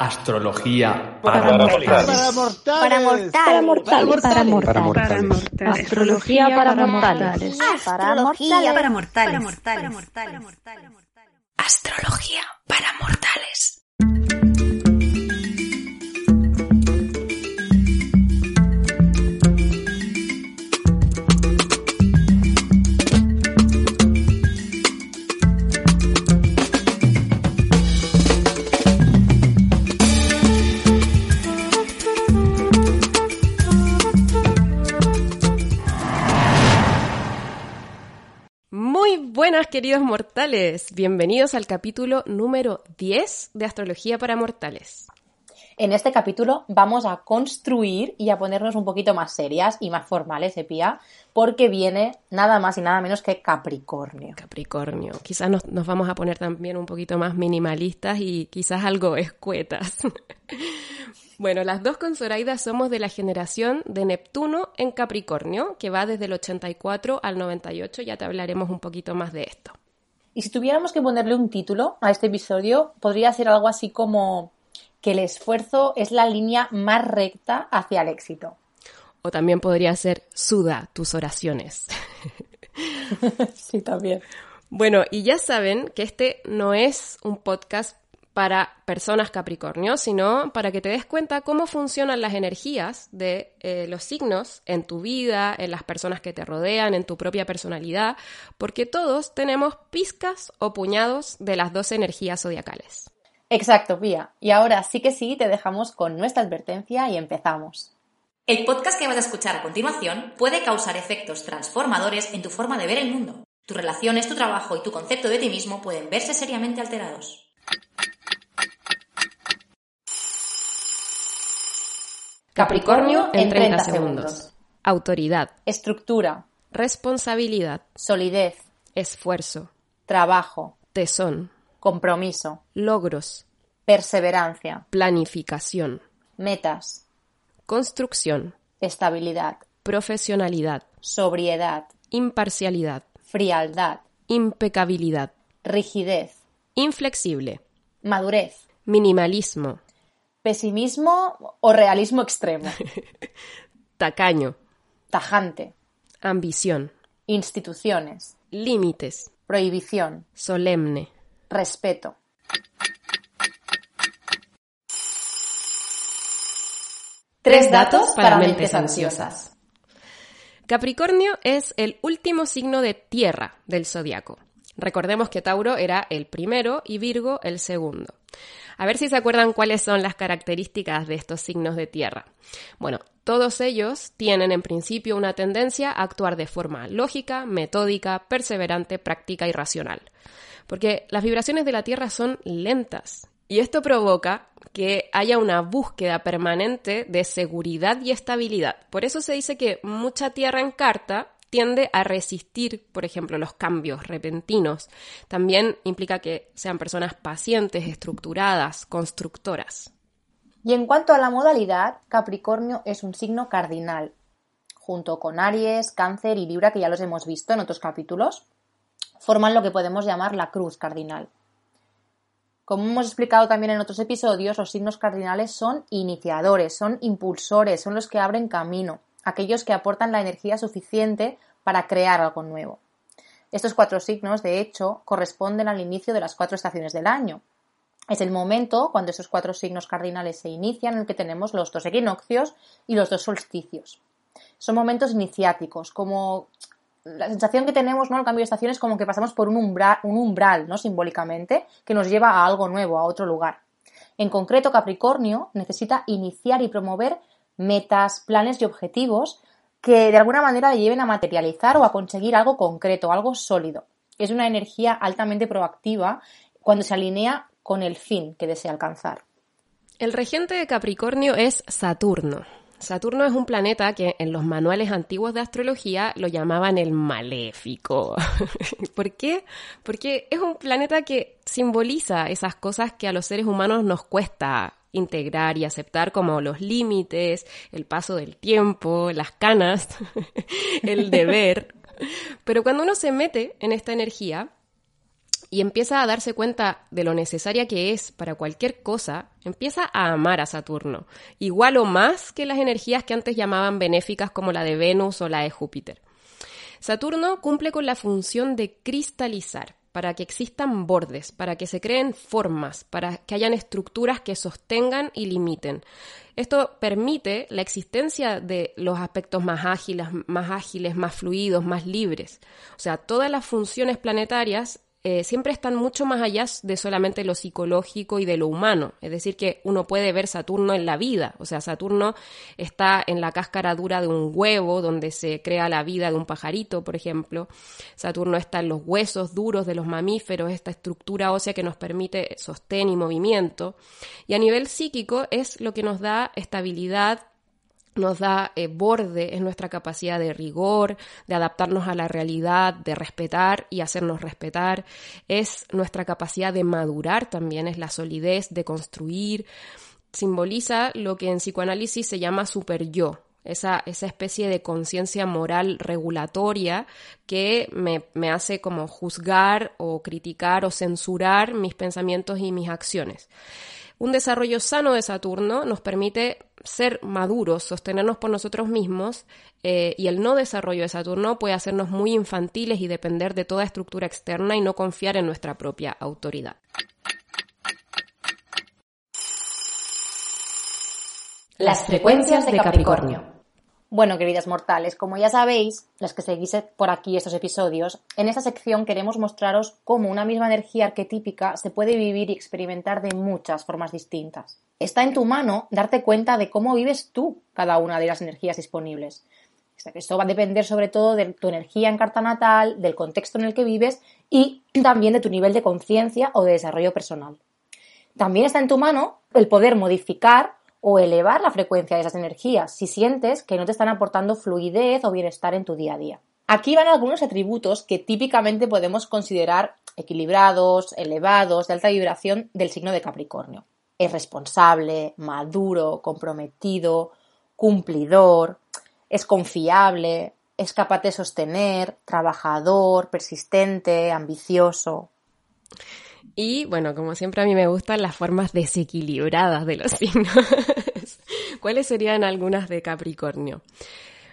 Astrología para, mortales. Para mortales. Para mortales. Para mortales. Astrología para mortales. Astrología para mortales. Astrología para mortales. Buenas queridos mortales, bienvenidos al capítulo número 10 de Astrología para Mortales. En este capítulo vamos a construir y a ponernos un poquito más serias y más formales, Epia, porque viene nada más y nada menos que Capricornio. Capricornio, quizás nos, nos vamos a poner también un poquito más minimalistas y quizás algo escuetas. Bueno, las dos con Zoraida somos de la generación de Neptuno en Capricornio, que va desde el 84 al 98, ya te hablaremos un poquito más de esto. Y si tuviéramos que ponerle un título a este episodio, podría ser algo así como que el esfuerzo es la línea más recta hacia el éxito. O también podría ser Suda tus oraciones. sí, también. Bueno, y ya saben que este no es un podcast para personas Capricornio, sino para que te des cuenta cómo funcionan las energías de eh, los signos en tu vida, en las personas que te rodean, en tu propia personalidad, porque todos tenemos pizcas o puñados de las dos energías zodiacales. Exacto, Pía. Y ahora sí que sí, te dejamos con nuestra advertencia y empezamos. El podcast que vas a escuchar a continuación puede causar efectos transformadores en tu forma de ver el mundo. Tus relaciones, tu trabajo y tu concepto de ti mismo pueden verse seriamente alterados. Capricornio en 30 segundos. Autoridad, Estructura, responsabilidad, solidez, esfuerzo, trabajo, tesón, compromiso, logros, perseverancia, planificación, metas, construcción, estabilidad, profesionalidad, sobriedad, imparcialidad, frialdad, impecabilidad, rigidez, inflexible, madurez, minimalismo, pesimismo o realismo extremo, tacaño, tajante, ambición, instituciones, límites, prohibición, solemne, respeto. Tres datos para mentes ansiosas. Capricornio es el último signo de tierra del zodiaco. Recordemos que Tauro era el primero y Virgo el segundo. A ver si se acuerdan cuáles son las características de estos signos de tierra. Bueno, todos ellos tienen en principio una tendencia a actuar de forma lógica, metódica, perseverante, práctica y racional. Porque las vibraciones de la Tierra son lentas y esto provoca que haya una búsqueda permanente de seguridad y estabilidad. Por eso se dice que mucha Tierra en carta tiende a resistir, por ejemplo, los cambios repentinos. También implica que sean personas pacientes, estructuradas, constructoras. Y en cuanto a la modalidad, Capricornio es un signo cardinal, junto con Aries, Cáncer y Libra, que ya los hemos visto en otros capítulos, forman lo que podemos llamar la cruz cardinal. Como hemos explicado también en otros episodios, los signos cardinales son iniciadores, son impulsores, son los que abren camino, aquellos que aportan la energía suficiente para crear algo nuevo. Estos cuatro signos, de hecho, corresponden al inicio de las cuatro estaciones del año. Es el momento cuando esos cuatro signos cardinales se inician en el que tenemos los dos equinoccios y los dos solsticios. Son momentos iniciáticos, como la sensación que tenemos, ¿no? Al cambio de estación es como que pasamos por un umbral, un umbral, ¿no? Simbólicamente, que nos lleva a algo nuevo, a otro lugar. En concreto, Capricornio necesita iniciar y promover metas, planes y objetivos que de alguna manera le lleven a materializar o a conseguir algo concreto, algo sólido. Es una energía altamente proactiva cuando se alinea con el fin que desea alcanzar. El regente de Capricornio es Saturno. Saturno es un planeta que en los manuales antiguos de astrología lo llamaban el maléfico. ¿Por qué? Porque es un planeta que simboliza esas cosas que a los seres humanos nos cuesta integrar y aceptar como los límites, el paso del tiempo, las canas, el deber. Pero cuando uno se mete en esta energía, y empieza a darse cuenta de lo necesaria que es para cualquier cosa, empieza a amar a Saturno, igual o más que las energías que antes llamaban benéficas como la de Venus o la de Júpiter. Saturno cumple con la función de cristalizar, para que existan bordes, para que se creen formas, para que hayan estructuras que sostengan y limiten. Esto permite la existencia de los aspectos más ágiles, más ágiles, más fluidos, más libres. O sea, todas las funciones planetarias eh, siempre están mucho más allá de solamente lo psicológico y de lo humano. Es decir, que uno puede ver Saturno en la vida. O sea, Saturno está en la cáscara dura de un huevo, donde se crea la vida de un pajarito, por ejemplo. Saturno está en los huesos duros de los mamíferos, esta estructura ósea que nos permite sostén y movimiento. Y a nivel psíquico es lo que nos da estabilidad, nos da eh, borde, es nuestra capacidad de rigor, de adaptarnos a la realidad, de respetar y hacernos respetar, es nuestra capacidad de madurar también, es la solidez de construir, simboliza lo que en psicoanálisis se llama super yo, esa, esa, especie de conciencia moral regulatoria que me, me, hace como juzgar o criticar o censurar mis pensamientos y mis acciones. Un desarrollo sano de Saturno nos permite ser maduros, sostenernos por nosotros mismos, eh, y el no desarrollo de Saturno puede hacernos muy infantiles y depender de toda estructura externa y no confiar en nuestra propia autoridad. Las frecuencias de Capricornio. Bueno, queridas mortales, como ya sabéis, las que seguís por aquí estos episodios, en esta sección queremos mostraros cómo una misma energía arquetípica se puede vivir y experimentar de muchas formas distintas. Está en tu mano darte cuenta de cómo vives tú cada una de las energías disponibles. Esto va a depender sobre todo de tu energía en carta natal, del contexto en el que vives y también de tu nivel de conciencia o de desarrollo personal. También está en tu mano el poder modificar o elevar la frecuencia de esas energías si sientes que no te están aportando fluidez o bienestar en tu día a día. Aquí van algunos atributos que típicamente podemos considerar equilibrados, elevados, de alta vibración del signo de Capricornio. Es responsable, maduro, comprometido, cumplidor, es confiable, es capaz de sostener, trabajador, persistente, ambicioso. Y bueno, como siempre a mí me gustan las formas desequilibradas de los signos. ¿Cuáles serían algunas de Capricornio?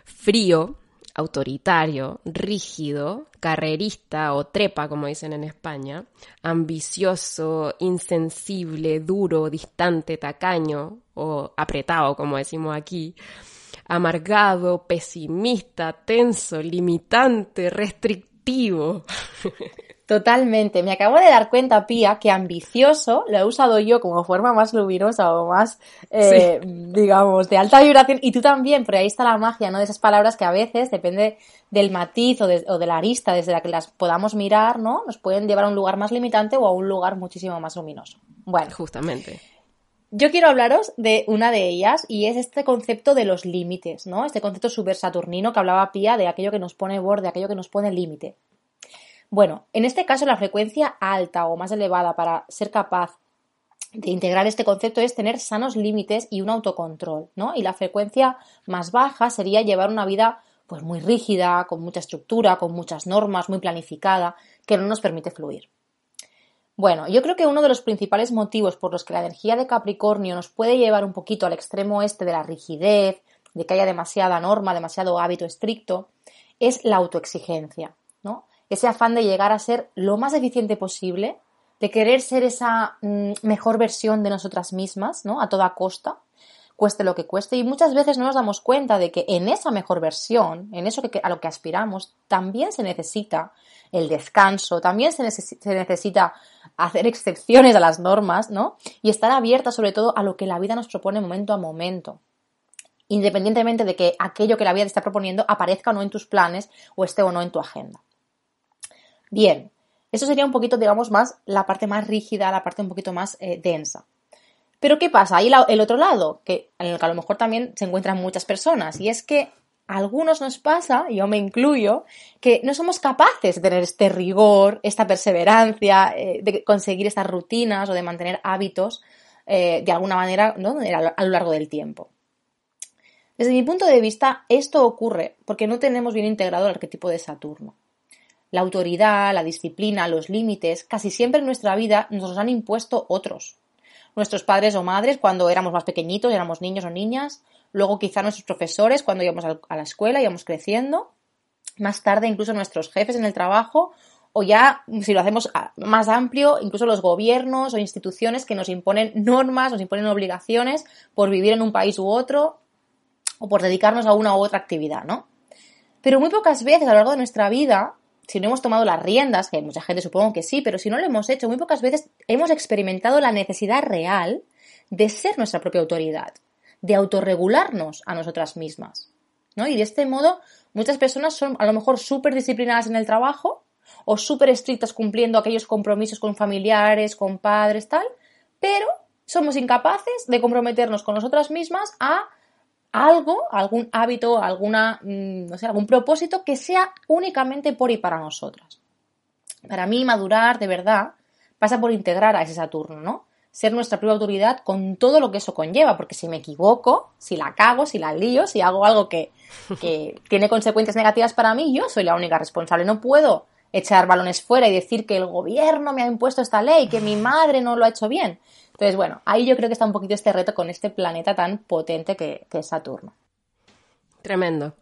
Frío, autoritario, rígido, carrerista o trepa, como dicen en España, ambicioso, insensible, duro, distante, tacaño o apretado, como decimos aquí, amargado, pesimista, tenso, limitante, restrictivo. Totalmente. Me acabo de dar cuenta, Pía, que ambicioso lo he usado yo como forma más luminosa o más, eh, digamos, de alta vibración. Y tú también, pero ahí está la magia, ¿no? De esas palabras que a veces, depende del matiz o de, o de la arista desde la que las podamos mirar, ¿no? Nos pueden llevar a un lugar más limitante o a un lugar muchísimo más luminoso. Bueno. Justamente. Yo quiero hablaros de una de ellas y es este concepto de los límites, ¿no? Este concepto super saturnino que hablaba Pía de aquello que nos pone borde, aquello que nos pone límite. Bueno, en este caso la frecuencia alta o más elevada para ser capaz de integrar este concepto es tener sanos límites y un autocontrol, ¿no? Y la frecuencia más baja sería llevar una vida pues muy rígida, con mucha estructura, con muchas normas, muy planificada, que no nos permite fluir. Bueno, yo creo que uno de los principales motivos por los que la energía de Capricornio nos puede llevar un poquito al extremo este de la rigidez, de que haya demasiada norma, demasiado hábito estricto, es la autoexigencia. Ese afán de llegar a ser lo más eficiente posible, de querer ser esa mm, mejor versión de nosotras mismas, ¿no? A toda costa, cueste lo que cueste, y muchas veces no nos damos cuenta de que en esa mejor versión, en eso que, a lo que aspiramos, también se necesita el descanso, también se, se, necesita hacer excepciones a las normas, ¿no? Y estar abierta sobre todo a lo que la vida nos propone momento a momento. Independientemente de que aquello que la vida te está proponiendo aparezca o no en tus planes o esté o no en tu agenda. Bien, eso sería un poquito, digamos, más la parte más rígida, la parte un poquito más eh, densa. Pero ¿qué pasa? Ahí el otro lado, que, en el que a lo mejor también se encuentran muchas personas, y es que a algunos nos pasa, yo me incluyo, que no somos capaces de tener este rigor, esta perseverancia, eh, de conseguir estas rutinas o de mantener hábitos eh, de alguna manera ¿no? a lo largo del tiempo. Desde mi punto de vista, esto ocurre porque no tenemos bien integrado el arquetipo de Saturno. La autoridad, la disciplina, los límites, casi siempre en nuestra vida nos los han impuesto otros. Nuestros padres o madres cuando éramos más pequeñitos, éramos niños o niñas, luego quizá nuestros profesores cuando íbamos a la escuela, íbamos creciendo, más tarde incluso nuestros jefes en el trabajo o ya, si lo hacemos más amplio, incluso los gobiernos o instituciones que nos imponen normas, nos imponen obligaciones por vivir en un país u otro o por dedicarnos a una u otra actividad, ¿no? Pero muy pocas veces a lo largo de nuestra vida, si no hemos tomado las riendas, que mucha gente supongo que sí, pero si no lo hemos hecho, muy pocas veces hemos experimentado la necesidad real de ser nuestra propia autoridad, de autorregularnos a nosotras mismas, ¿no? Y de este modo, muchas personas son a lo mejor súper disciplinadas en el trabajo, o súper estrictas cumpliendo aquellos compromisos con familiares, con padres, tal, pero somos incapaces de comprometernos con nosotras mismas a algo, algún hábito, alguna, mm, no sé, algún propósito que sea únicamente por y para nosotras. Para mí, madurar de verdad pasa por integrar a ese Saturno, ¿no? Ser nuestra propia autoridad con todo lo que eso conlleva, porque si me equivoco, si la cago, si la lío, si hago algo que, que tiene consecuencias negativas para mí, yo soy la única responsable. No puedo echar balones fuera y decir que el gobierno me ha impuesto esta ley, que mi madre no lo ha hecho bien. Entonces, bueno, ahí yo creo que está un poquito este reto con este planeta tan potente que, es Saturno. Tremendo.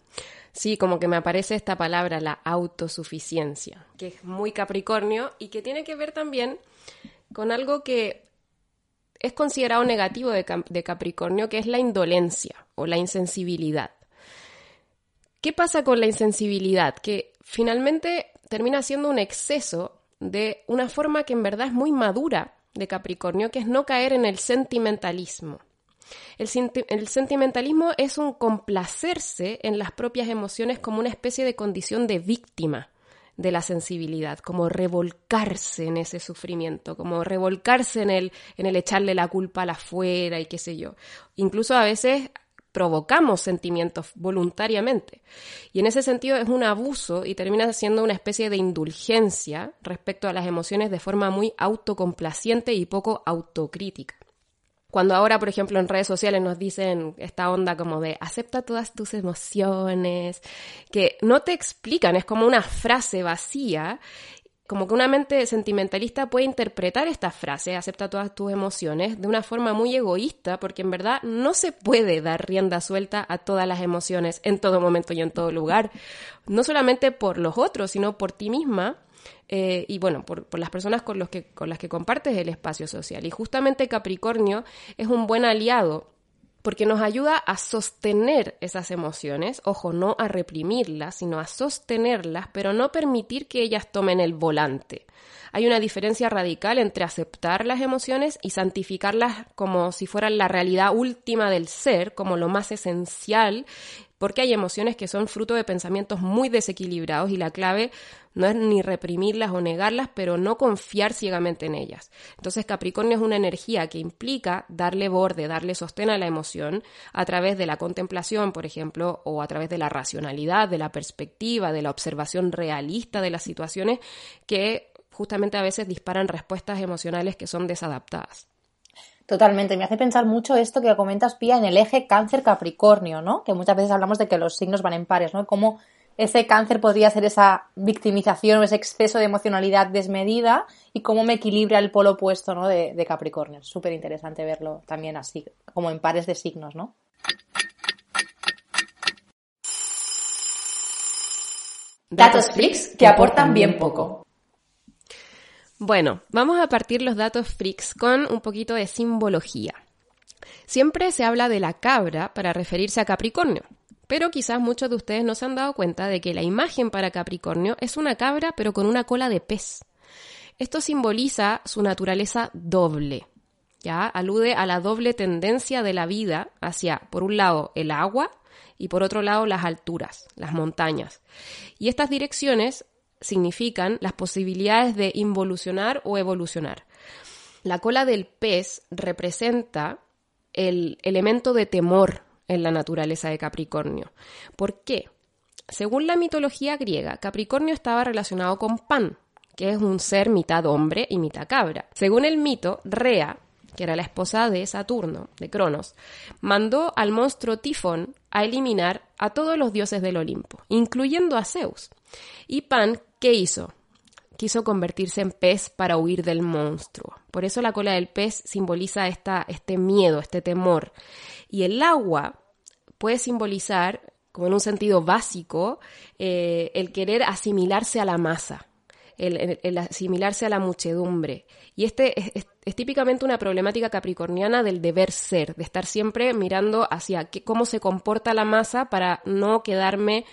Sí, como que me aparece esta palabra, la autosuficiencia, que es muy Capricornio y que tiene que ver también con algo que es considerado negativo de, de, Capricornio, que es la indolencia o la insensibilidad. ¿Qué pasa con la insensibilidad? Que finalmente termina siendo un exceso de una forma que en verdad es muy madura de Capricornio, que es no caer en el sentimentalismo. El, el, sentimentalismo es un complacerse en las propias emociones como una especie de condición de víctima de la sensibilidad, como revolcarse en ese sufrimiento, como revolcarse en el, en el echarle la culpa a la fuera y qué sé yo. Incluso a veces provocamos sentimientos voluntariamente. Y en ese sentido es un abuso y termina siendo una especie de indulgencia respecto a las emociones de forma muy autocomplaciente y poco autocrítica. Cuando ahora, por ejemplo, en redes sociales nos dicen esta onda como de acepta todas tus emociones, que no te explican, es como una frase vacía como que una mente sentimentalista puede interpretar esta frase, acepta todas tus emociones, de una forma muy egoísta, porque en verdad no se puede dar rienda suelta a todas las emociones en todo momento y en todo lugar, no solamente por los otros, sino por ti misma. Eh, y bueno, por, por las personas con, los que, con las que compartes el espacio social. Y justamente Capricornio es un buen aliado porque nos ayuda a sostener esas emociones, ojo, no a reprimirlas, sino a sostenerlas, pero no permitir que ellas tomen el volante. Hay una diferencia radical entre aceptar las emociones y santificarlas como si fueran la realidad última del ser, como lo más esencial, porque hay emociones que son fruto de pensamientos muy desequilibrados y la clave no es ni reprimirlas o negarlas, pero no confiar ciegamente en ellas. Entonces Capricornio es una energía que implica darle borde, darle sostén a la emoción a través de la contemplación, por ejemplo, o a través de la racionalidad, de la perspectiva, de la observación realista de las situaciones que justamente a veces disparan respuestas emocionales que son desadaptadas. Totalmente, me hace pensar mucho esto que comentas, Pía, en el eje cáncer-capricornio, ¿no? Que muchas veces hablamos de que los signos van en pares, ¿no? Cómo ese cáncer podría ser esa victimización o ese exceso de emocionalidad desmedida y cómo me equilibra el polo opuesto, ¿no? De, de Capricornio. Súper interesante verlo también así, como en pares de signos, ¿no? Datos freaks que aportan bien poco. Bueno, vamos a partir los datos freaks con un poquito de simbología. Siempre se habla de la cabra para referirse a Capricornio, pero quizás muchos de ustedes no se han dado cuenta de que la imagen para Capricornio es una cabra pero con una cola de pez. Esto simboliza su naturaleza doble. ¿ya? Alude a la doble tendencia de la vida hacia, por un lado, el agua y por otro lado, las alturas, las montañas. Y estas direcciones significan las posibilidades de involucionar o evolucionar. La cola del pez representa el elemento de temor en la naturaleza de Capricornio. ¿Por qué? Según la mitología griega, Capricornio estaba relacionado con Pan, que es un ser mitad hombre y mitad cabra. Según el mito, Rea, que era la esposa de Saturno, de Cronos, mandó al monstruo Tifón a eliminar a todos los dioses del Olimpo, incluyendo a Zeus. Y Pan ¿qué hizo? Quiso convertirse en pez para huir del monstruo. Por eso la cola del pez simboliza esta, este miedo, este temor. Y el agua puede simbolizar, como en un sentido básico, eh, el querer asimilarse a la masa, el, asimilarse a la muchedumbre. Y este es, típicamente una problemática capricorniana del deber ser, de estar siempre mirando hacia cómo se comporta la masa para no quedarme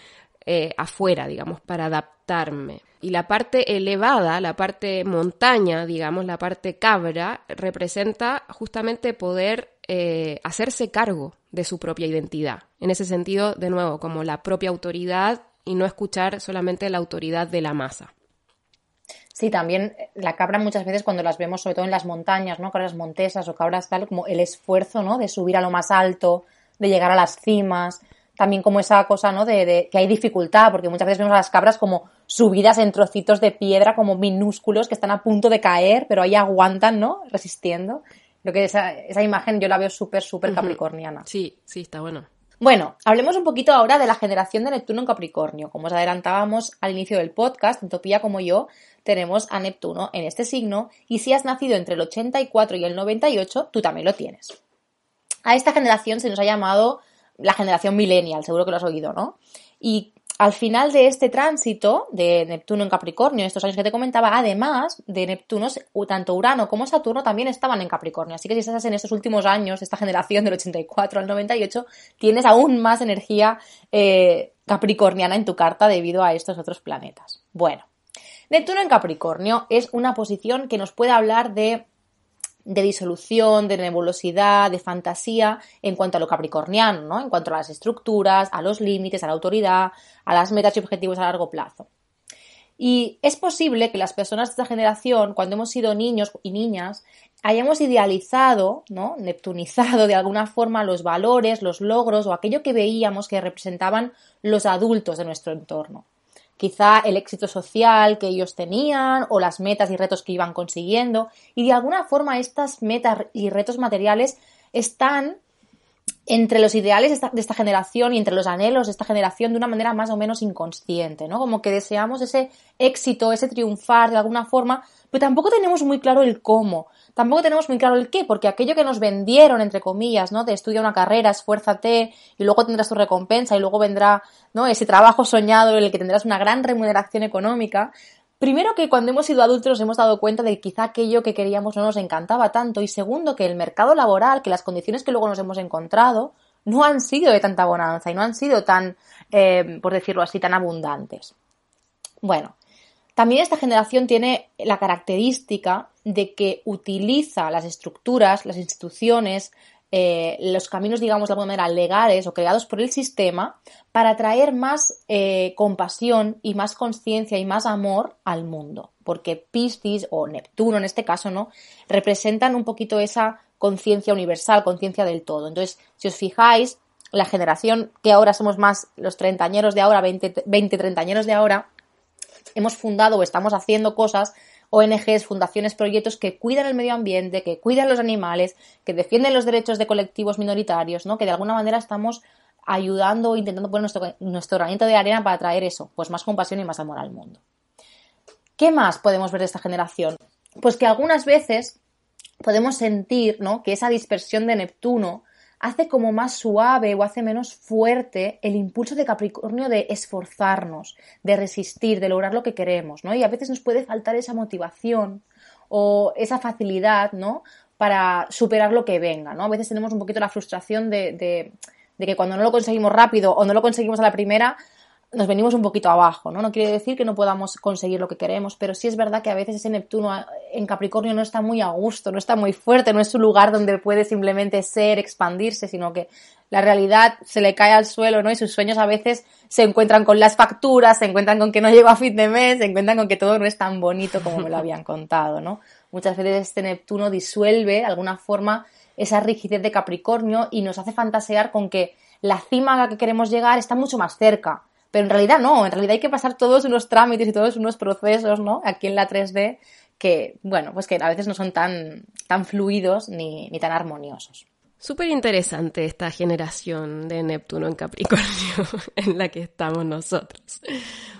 eh, afuera, digamos, para adaptarme. Y la parte elevada, la parte montaña, digamos, la parte cabra, representa justamente poder eh, hacerse cargo de su propia identidad. En ese sentido, de nuevo, como la propia autoridad y no escuchar solamente la autoridad de la masa. Sí, también eh, la cabra muchas veces cuando las vemos, sobre todo en las montañas, ¿no? Cabras montesas o cabras tal, como el esfuerzo, ¿no? De subir a lo más alto, de llegar a las cimas, también como esa cosa, ¿no? De, que hay dificultad, porque muchas veces vemos a las cabras como subidas en trocitos de piedra, como minúsculos, que están a punto de caer, pero ahí aguantan, ¿no? Resistiendo. Creo que esa, esa imagen yo la veo súper, súper capricorniana. Sí, sí, está bueno. Bueno, hablemos un poquito ahora de la generación de Neptuno en Capricornio. Como os adelantábamos al inicio del podcast, tanto Pía como yo tenemos a Neptuno en este signo y si has nacido entre el 84 y el 98, tú también lo tienes. A esta generación se nos ha llamado la generación millennial, seguro que lo has oído, ¿no? Y al final de este tránsito de Neptuno en Capricornio, estos años que te comentaba, además de Neptuno, tanto Urano como Saturno también estaban en Capricornio. Así que si estás en estos últimos años, esta generación del 84 al 98, tienes aún más energía eh, capricorniana en tu carta debido a estos otros planetas. Bueno, Neptuno en Capricornio es una posición que nos puede hablar de de disolución, de nebulosidad, de fantasía en cuanto a lo capricorniano, ¿no? En cuanto a las estructuras, a los límites, a la autoridad, a las metas y objetivos a largo plazo. Y es posible que las personas de esta generación, cuando hemos sido niños y niñas, hayamos idealizado, ¿no? Neptunizado de alguna forma los valores, los logros o aquello que veíamos que representaban los adultos de nuestro entorno quizá el éxito social que ellos tenían o las metas y retos que iban consiguiendo. Y de alguna forma estas metas y retos materiales están entre los ideales de esta generación y entre los anhelos de esta generación de una manera más o menos inconsciente, ¿no? Como que deseamos ese éxito, ese triunfar de alguna forma, pero tampoco tenemos muy claro el cómo tampoco tenemos muy claro el qué, porque aquello que nos vendieron, entre comillas, ¿no? De estudia una carrera, esfuérzate y luego tendrás tu recompensa y luego vendrá, ¿no? Ese trabajo soñado en el que tendrás una gran remuneración económica. Primero que cuando hemos sido adultos nos hemos dado cuenta de que quizá aquello que queríamos no nos encantaba tanto y segundo que el mercado laboral, que las condiciones que luego nos hemos encontrado no han sido de tanta bonanza y no han sido tan, eh, por decirlo así, tan abundantes. Bueno, también esta generación tiene la característica de que utiliza las estructuras, las instituciones, eh, los caminos, digamos, de alguna manera legales o creados por el sistema para traer más eh, compasión y más conciencia y más amor al mundo. Porque Piscis o Neptuno en este caso, ¿no? Representan un poquito esa conciencia universal, conciencia del todo. Entonces, si os fijáis, la generación que ahora somos más los treintañeros de ahora, 20, 20 treintañeros de ahora, hemos fundado o estamos haciendo cosas, ONGs, fundaciones, proyectos que cuidan el medio ambiente, que cuidan los animales, que defienden los derechos de colectivos minoritarios, ¿no? Que de alguna manera estamos ayudando o intentando poner nuestro, nuestro granito de arena para traer eso, pues más compasión y más amor al mundo. ¿Qué más podemos ver de esta generación? Pues que algunas veces podemos sentir, ¿no? Que esa dispersión de Neptuno hace como más suave o hace menos fuerte el impulso de Capricornio de esforzarnos, de resistir, de lograr lo que queremos, ¿no? Y a veces nos puede faltar esa motivación o esa facilidad, ¿no? Para superar lo que venga, ¿no? A veces tenemos un poquito la frustración de, de, de que cuando no lo conseguimos rápido o no lo conseguimos a la primera, nos venimos un poquito abajo, ¿no? No quiere decir que no podamos conseguir lo que queremos, pero sí es verdad que a veces ese Neptuno en Capricornio no está muy a gusto, no está muy fuerte, no es un lugar donde puede simplemente ser, expandirse, sino que la realidad se le cae al suelo, ¿no? Y sus sueños a veces se encuentran con las facturas, se encuentran con que no llega a fin de mes, se encuentran con que todo no es tan bonito como me lo habían contado, ¿no? Muchas veces este Neptuno disuelve de alguna forma esa rigidez de Capricornio y nos hace fantasear con que la cima a la que queremos llegar está mucho más cerca pero en realidad no, en realidad hay que pasar todos unos trámites y todos unos procesos, ¿no? Aquí en la 3D que, bueno, pues que a veces no son tan, tan fluidos ni, ni tan armoniosos. Súper interesante esta generación de Neptuno en Capricornio en la que estamos nosotros.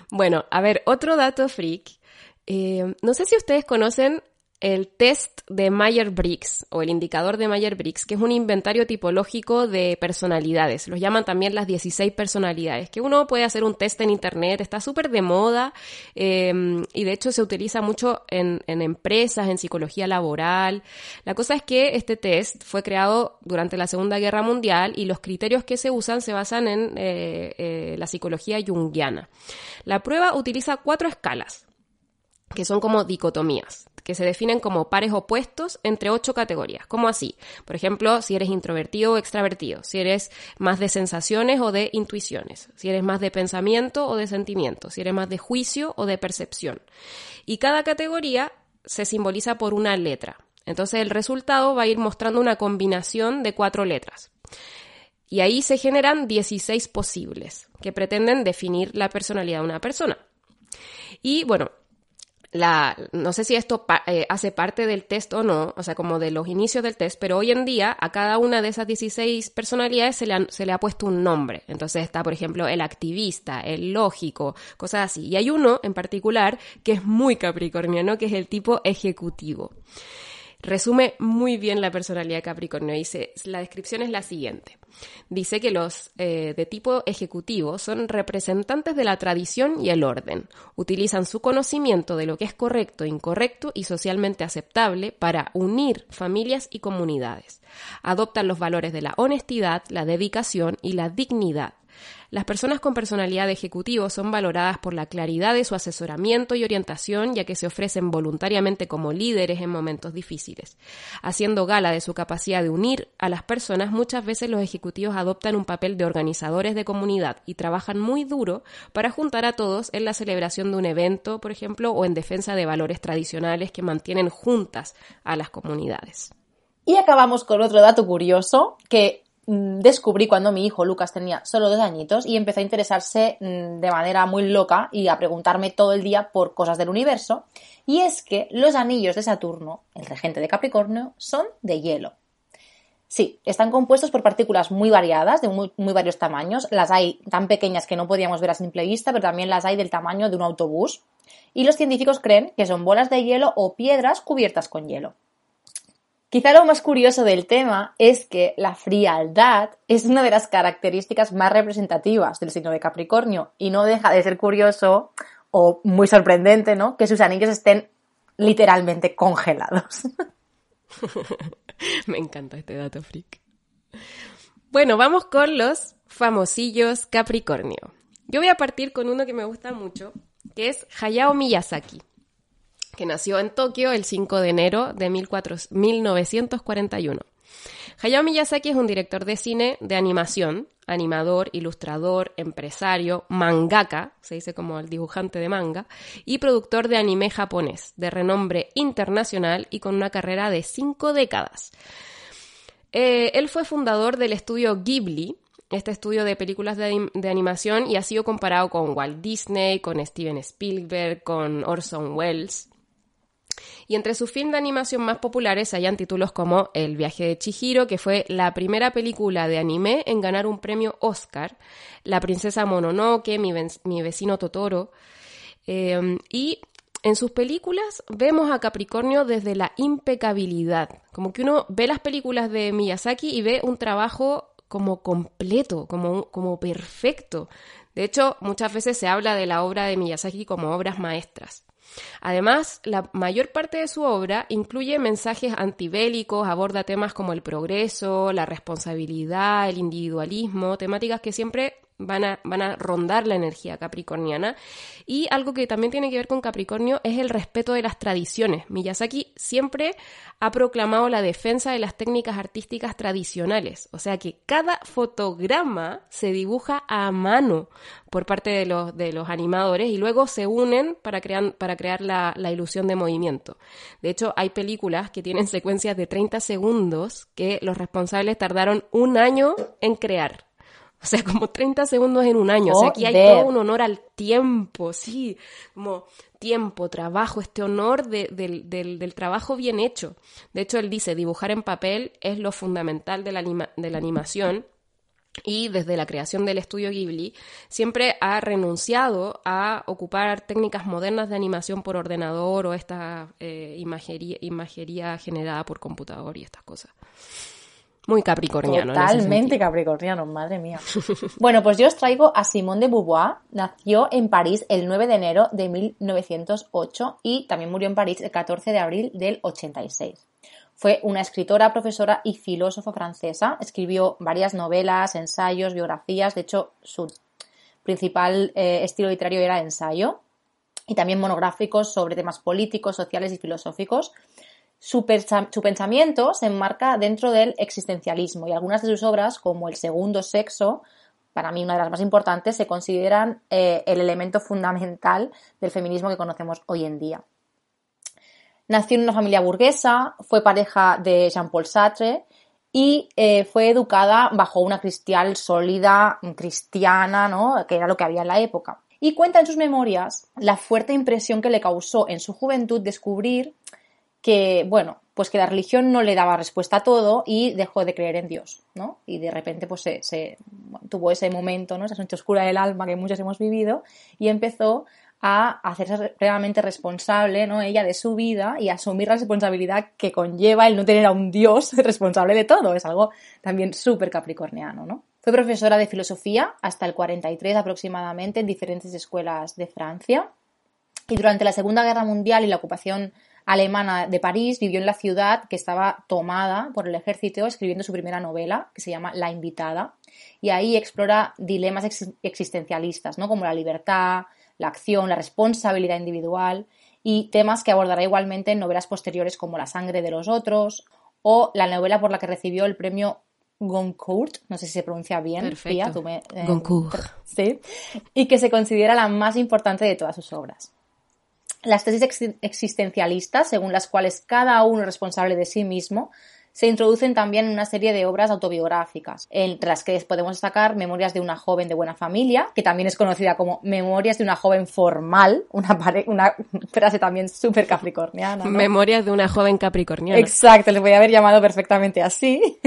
Bueno, a ver, otro dato freak. Eh, no sé si ustedes conocen el test de Mayer-Briggs o el indicador de Mayer-Briggs, que es un inventario tipológico de personalidades. Los llaman también las 16 personalidades, que uno puede hacer un test en Internet, está súper de moda em, y de hecho se utiliza mucho en, empresas, en psicología laboral. La cosa es que este test fue creado durante la Segunda Guerra Mundial y los criterios que se usan se basan en eh, eh, la psicología junguiana. La prueba utiliza cuatro escalas que son como dicotomías que se definen como pares opuestos entre ocho categorías. ¿Cómo así? Por ejemplo, si eres introvertido o extravertido, si eres más de sensaciones o de intuiciones, si eres más de pensamiento o de sentimiento, si eres más de juicio o de percepción. Y cada categoría se simboliza por una letra. Entonces el resultado va a ir mostrando una combinación de cuatro letras. Y ahí se generan 16 posibles que pretenden definir la personalidad de una persona. Y bueno, la, no sé si esto eh, hace parte del test o no, o sea, como de los inicios del test, pero hoy en día a cada una de esas 16 personalidades se le, se le ha puesto un nombre. Entonces está, por ejemplo, el activista, el lógico, cosas así. Y hay uno en particular que es muy capricorniano, que es el tipo ejecutivo. Resume muy bien la personalidad de Capricornio. Dice, la descripción es la siguiente. Dice que los eh, de tipo ejecutivo son representantes de la tradición y el orden. Utilizan su conocimiento de lo que es correcto, incorrecto y socialmente aceptable para unir familias y comunidades. Adoptan los valores de la honestidad, la dedicación y la dignidad las personas con personalidad de ejecutivo son valoradas por la claridad de su asesoramiento y orientación, ya que se ofrecen voluntariamente como líderes en momentos difíciles. Haciendo gala de su capacidad de unir a las personas, muchas veces los ejecutivos adoptan un papel de organizadores de comunidad y trabajan muy duro para juntar a todos en la celebración de un evento, por ejemplo, o en defensa de valores tradicionales que mantienen juntas a las comunidades. Y acabamos con otro dato curioso que descubrí cuando mi hijo Lucas tenía solo dos añitos y empezó a interesarse mm, de manera muy loca y a preguntarme todo el día por cosas del universo. Y es que los anillos de Saturno, el regente de Capricornio, son de hielo. Sí, están compuestos por partículas muy variadas, de muy, muy, varios tamaños. Las hay tan pequeñas que no podíamos ver a simple vista, pero también las hay del tamaño de un autobús. Y los científicos creen que son bolas de hielo o piedras cubiertas con hielo. Quizá lo más curioso del tema es que la frialdad es una de las características más representativas del signo de Capricornio y no deja de ser curioso o muy sorprendente, ¿no? Que sus anillos estén literalmente congelados. Me encanta este dato freak. Bueno, vamos con los famosillos Capricornio. Yo voy a partir con uno que me gusta mucho, que es Hayao Miyazaki nació en Tokio el 5 de enero de 1941. Hayao Miyazaki es un director de cine de animación, animador, ilustrador, empresario, mangaka, se dice como el dibujante de manga, y productor de anime japonés, de renombre internacional y con una carrera de cinco décadas. Eh, él fue fundador del estudio Ghibli, este estudio de películas de, de, animación, y ha sido comparado con Walt Disney, con Steven Spielberg, con Orson Welles. Y entre sus films de animación más populares hayan títulos como El viaje de Chihiro, que fue la primera película de anime en ganar un premio Oscar, La princesa Mononoke, Mi, vecino Totoro. Em, y en sus películas vemos a Capricornio desde la impecabilidad. Como que uno ve las películas de Miyazaki y ve un trabajo como completo, como, como perfecto. De hecho, muchas veces se habla de la obra de Miyazaki como obras maestras. Además, la mayor parte de su obra incluye mensajes antibélicos, aborda temas como el progreso, la responsabilidad, el individualismo, temáticas que siempre van a, van a rondar la energía capricorniana. Y algo que también tiene que ver con Capricornio es el respeto de las tradiciones. Miyazaki siempre ha proclamado la defensa de las técnicas artísticas tradicionales. O sea que cada fotograma se dibuja a mano por parte de los, de los animadores y luego se unen para crear, para crear la, la ilusión de movimiento. De hecho, hay películas que tienen secuencias de 30 segundos que los responsables tardaron un año en crear. O sea, como 30 segundos en un año. O sea, aquí hay todo un honor al tiempo, sí. Como tiempo, trabajo, este honor del, del, trabajo bien hecho. De hecho, él dice, dibujar en papel es lo fundamental de la, de la animación y desde la creación del estudio Ghibli siempre ha renunciado a ocupar técnicas modernas de animación por ordenador o esta eh, imagería, generada por computador y estas cosas. Muy capricorniano. Totalmente capricorniano, madre mía. bueno, pues yo os traigo a Simone de Beauvoir. Nació en París el 9 de enero de 1908 y también murió en París el 14 de abril del 86. Fue una escritora, profesora y filósofa francesa. Escribió varias novelas, ensayos, biografías. De hecho, su principal eh, estilo literario era ensayo. Y también monográficos sobre temas políticos, sociales y filosóficos. Su, pensamiento se enmarca dentro del existencialismo y algunas de sus obras, como El segundo sexo, para mí una de las más importantes, se consideran eh, el elemento fundamental del feminismo que conocemos hoy en día. Nació en una familia burguesa, fue pareja de Jean-Paul Sartre y eh, fue educada bajo una cristial sólida, cristiana, ¿no? que era lo que había en la época. Y cuenta en sus memorias la fuerte impresión que le causó en su juventud descubrir que, bueno, pues que la religión no le daba respuesta a todo y dejó de creer en Dios, ¿no? Y de repente pues se, tuvo ese momento, ¿no? Esa noche oscura del alma que muchos hemos vivido y empezó a hacerse realmente responsable, ¿no? Ella de su vida y asumir la responsabilidad que conlleva el no tener a un Dios responsable de todo. Es algo también súper capricorniano, ¿no? Fue profesora de filosofía hasta el 43 aproximadamente en diferentes escuelas de Francia. Y durante la Segunda Guerra Mundial y la ocupación alemana de París vivió en la ciudad que estaba tomada por el ejército escribiendo su primera novela, que se llama La invitada. Y ahí explora dilemas existencialistas, ¿no? Como la libertad, la acción, la responsabilidad individual y temas que abordará igualmente en novelas posteriores como La sangre de los otros o la novela por la que recibió el premio Goncourt, no sé si se pronuncia bien, Perfecto. eh, Goncourt. Sí, y que se considera la más importante de todas sus obras. Las tesis existencialistas, según las cuales cada uno es responsable de sí mismo, se introducen también en una serie de obras autobiográficas, entre las que podemos destacar Memorias de una joven de buena familia, que también es conocida como Memorias de una joven formal, una, una frase también súper capricorniana. Memorias de una joven capricorniana. Exacto, les voy a haber llamado perfectamente así.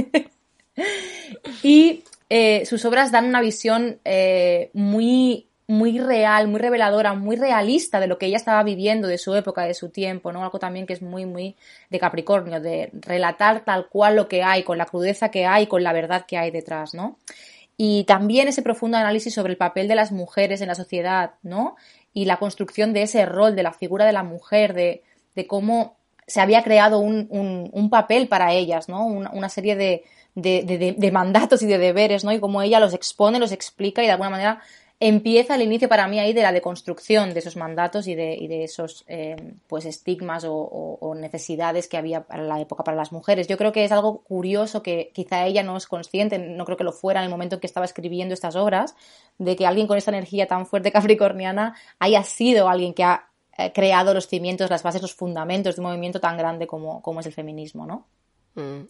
y eh, sus obras dan una visión eh, muy muy real, muy reveladora, muy realista de lo que ella estaba viviendo, de su época, de su tiempo, ¿no? Algo también que es muy, muy de Capricornio, de relatar tal cual lo que hay, con la crudeza que hay, con la verdad que hay detrás, ¿no? Y también ese profundo análisis sobre el papel de las mujeres en la sociedad, ¿no? Y la construcción de ese rol, de la figura de la mujer, de, de cómo se había creado un, un, papel para ellas, ¿no? Una, una serie de, de, de, de, mandatos y de deberes, ¿no? Y cómo ella los expone, los explica y de alguna manera empieza el inicio para mí ahí de la deconstrucción de esos mandatos y de, y de esos eh, pues estigmas o, necesidades que había para la época para las mujeres. Yo creo que es algo curioso que quizá ella no es consciente, no creo que lo fuera en el momento en que estaba escribiendo estas obras, de que alguien con esta energía tan fuerte capricorniana haya sido alguien que ha eh, creado los cimientos, las bases, los fundamentos de un movimiento tan grande como, como es el feminismo, ¿no? Mm.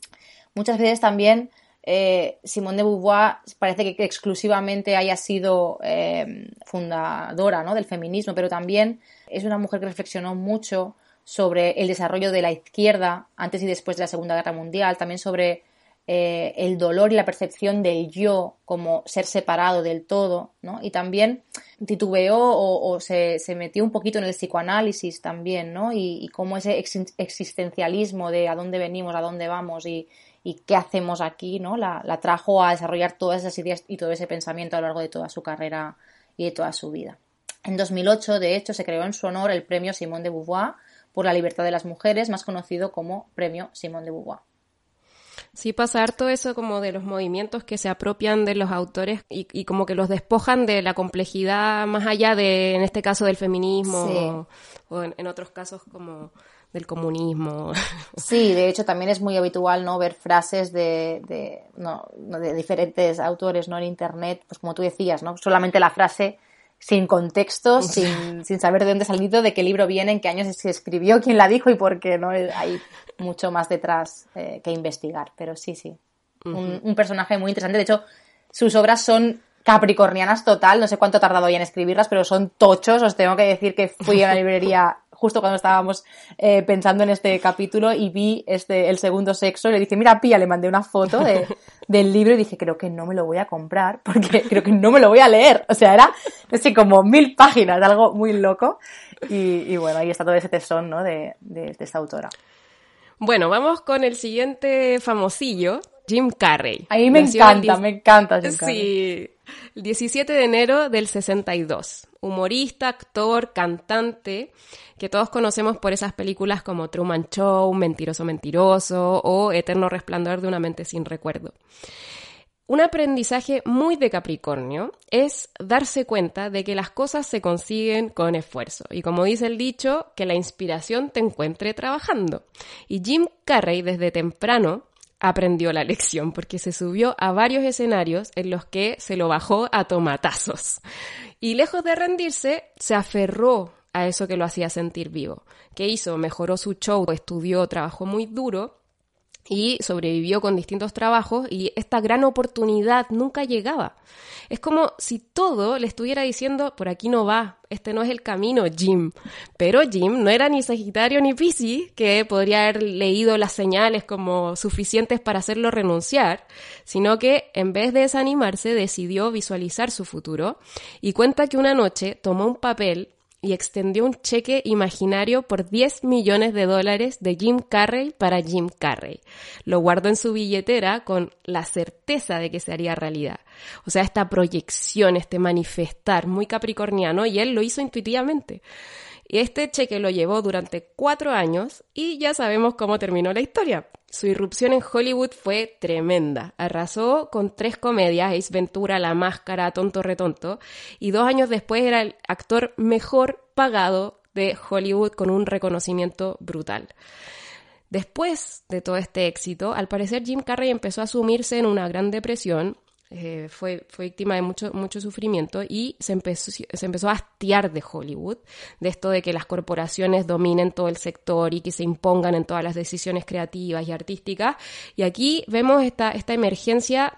Muchas veces también eh, Simone de Beauvoir parece que exclusivamente haya sido eh, fundadora ¿no? del feminismo, pero también es una mujer que reflexionó mucho sobre el desarrollo de la izquierda antes y después de la Segunda Guerra Mundial, también sobre eh, el dolor y la percepción del yo como ser separado del todo, ¿no? Y también titubeó o, se, metió un poquito en el psicoanálisis también, ¿no? Y, y cómo ese existencialismo de a dónde venimos, a dónde vamos y, y qué hacemos aquí, ¿no? La, trajo a desarrollar todas esas ideas y todo ese pensamiento a lo largo de toda su carrera y de toda su vida. En 2008, de hecho, se creó en su honor el premio Simone de Beauvoir por la libertad de las mujeres, más conocido como Premio Simone de Beauvoir. Sí, pasa todo eso como de los movimientos que se apropian de los autores y, como que los despojan de la complejidad más allá de, en este caso, del feminismo o, en, otros casos como del comunismo. Sí, de hecho también es muy habitual no ver frases de, de, no, de diferentes autores no en internet, pues como tú decías, ¿no? Solamente la frase sin contexto, sin, sin saber de dónde ha salido, de qué libro viene, en qué años se escribió, quién la dijo y por qué, ¿no? Hay mucho más detrás eh, que investigar, pero sí, sí. un, un, personaje muy interesante. De hecho, sus obras son capricornianas total, no sé cuánto ha tardado ya en escribirlas, pero son tochos, os tengo que decir que fui a la librería justo cuando estábamos eh, pensando en este capítulo y vi este, el segundo sexo y le dije, mira, Pía, le mandé una foto de, del libro y dije, creo que no me lo voy a comprar porque creo que no me lo voy a leer. O sea, era, así como mil páginas, algo muy loco. Y, bueno, ahí está todo ese tesón, ¿no? De, de esta autora. Bueno, vamos con el siguiente famosillo, Jim Carrey. A mí me encanta, me encanta Jim Carrey. Sí, el 17 de enero del 62. Humorista, actor, cantante, que todos conocemos por esas películas como Truman Show, Mentiroso Mentiroso o Eterno Resplandor de una mente sin recuerdo. Un aprendizaje muy de Capricornio es darse cuenta de que las cosas se consiguen con esfuerzo y como dice el dicho, que la inspiración te encuentre trabajando. Y Jim Carrey desde temprano aprendió la lección porque se subió a varios escenarios en los que se lo bajó a tomatazos. Y lejos de rendirse, se aferró a eso que lo hacía sentir vivo. ¿Qué hizo? Mejoró su show, estudió, trabajó muy duro y sobrevivió con distintos trabajos y esta gran oportunidad nunca llegaba. Es como si todo le estuviera diciendo, por aquí no va, este no es el camino, Jim. Pero Jim no era ni Sagitario ni Piscis, que podría haber leído las señales como suficientes para hacerlo renunciar, sino que en vez de desanimarse decidió visualizar su futuro y cuenta que una noche tomó un papel y extendió un cheque imaginario por 10 millones de dólares de Jim Carrey para Jim Carrey. Lo guardó en su billetera con la certeza de que se haría realidad. O sea, esta proyección, este manifestar muy capricorniano y él lo hizo intuitivamente. Y este cheque lo llevó durante cuatro años y ya sabemos cómo terminó la historia. Su irrupción en Hollywood fue tremenda. Arrasó con tres comedias, Ace Ventura, La Máscara, Tonto Retonto, y dos años después era el actor mejor pagado de Hollywood con un reconocimiento brutal. Después de todo este éxito, al parecer Jim Carrey empezó a sumirse en una gran depresión eh, fue, fue víctima de mucho, mucho sufrimiento y se empezó, se empezó a hastiar de Hollywood, de esto de que las corporaciones dominen todo el sector y que se impongan en todas las decisiones creativas y artísticas. Y aquí vemos esta, esta emergencia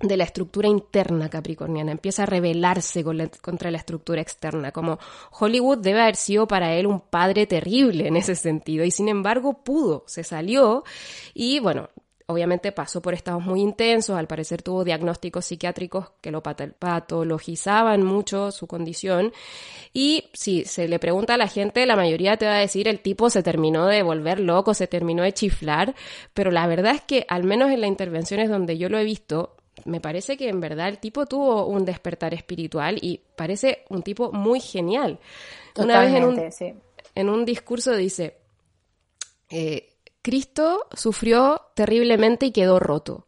de la estructura interna capricorniana, empieza a rebelarse contra la estructura externa, como Hollywood debe haber sido para él un padre terrible en ese sentido, y sin embargo pudo, se salió, y bueno, obviamente pasó por estados muy intensos, al parecer tuvo diagnósticos psiquiátricos que lo patologizaban mucho su condición. Y si se le pregunta a la gente, la mayoría te va a decir el tipo se terminó de volver loco, se terminó de chiflar, pero la verdad es que al menos en las intervenciones donde yo lo he visto, me parece que en verdad el tipo tuvo un despertar espiritual y parece un tipo muy genial. Una vez en un, en un discurso dice, eh, Cristo sufrió terriblemente y quedó roto,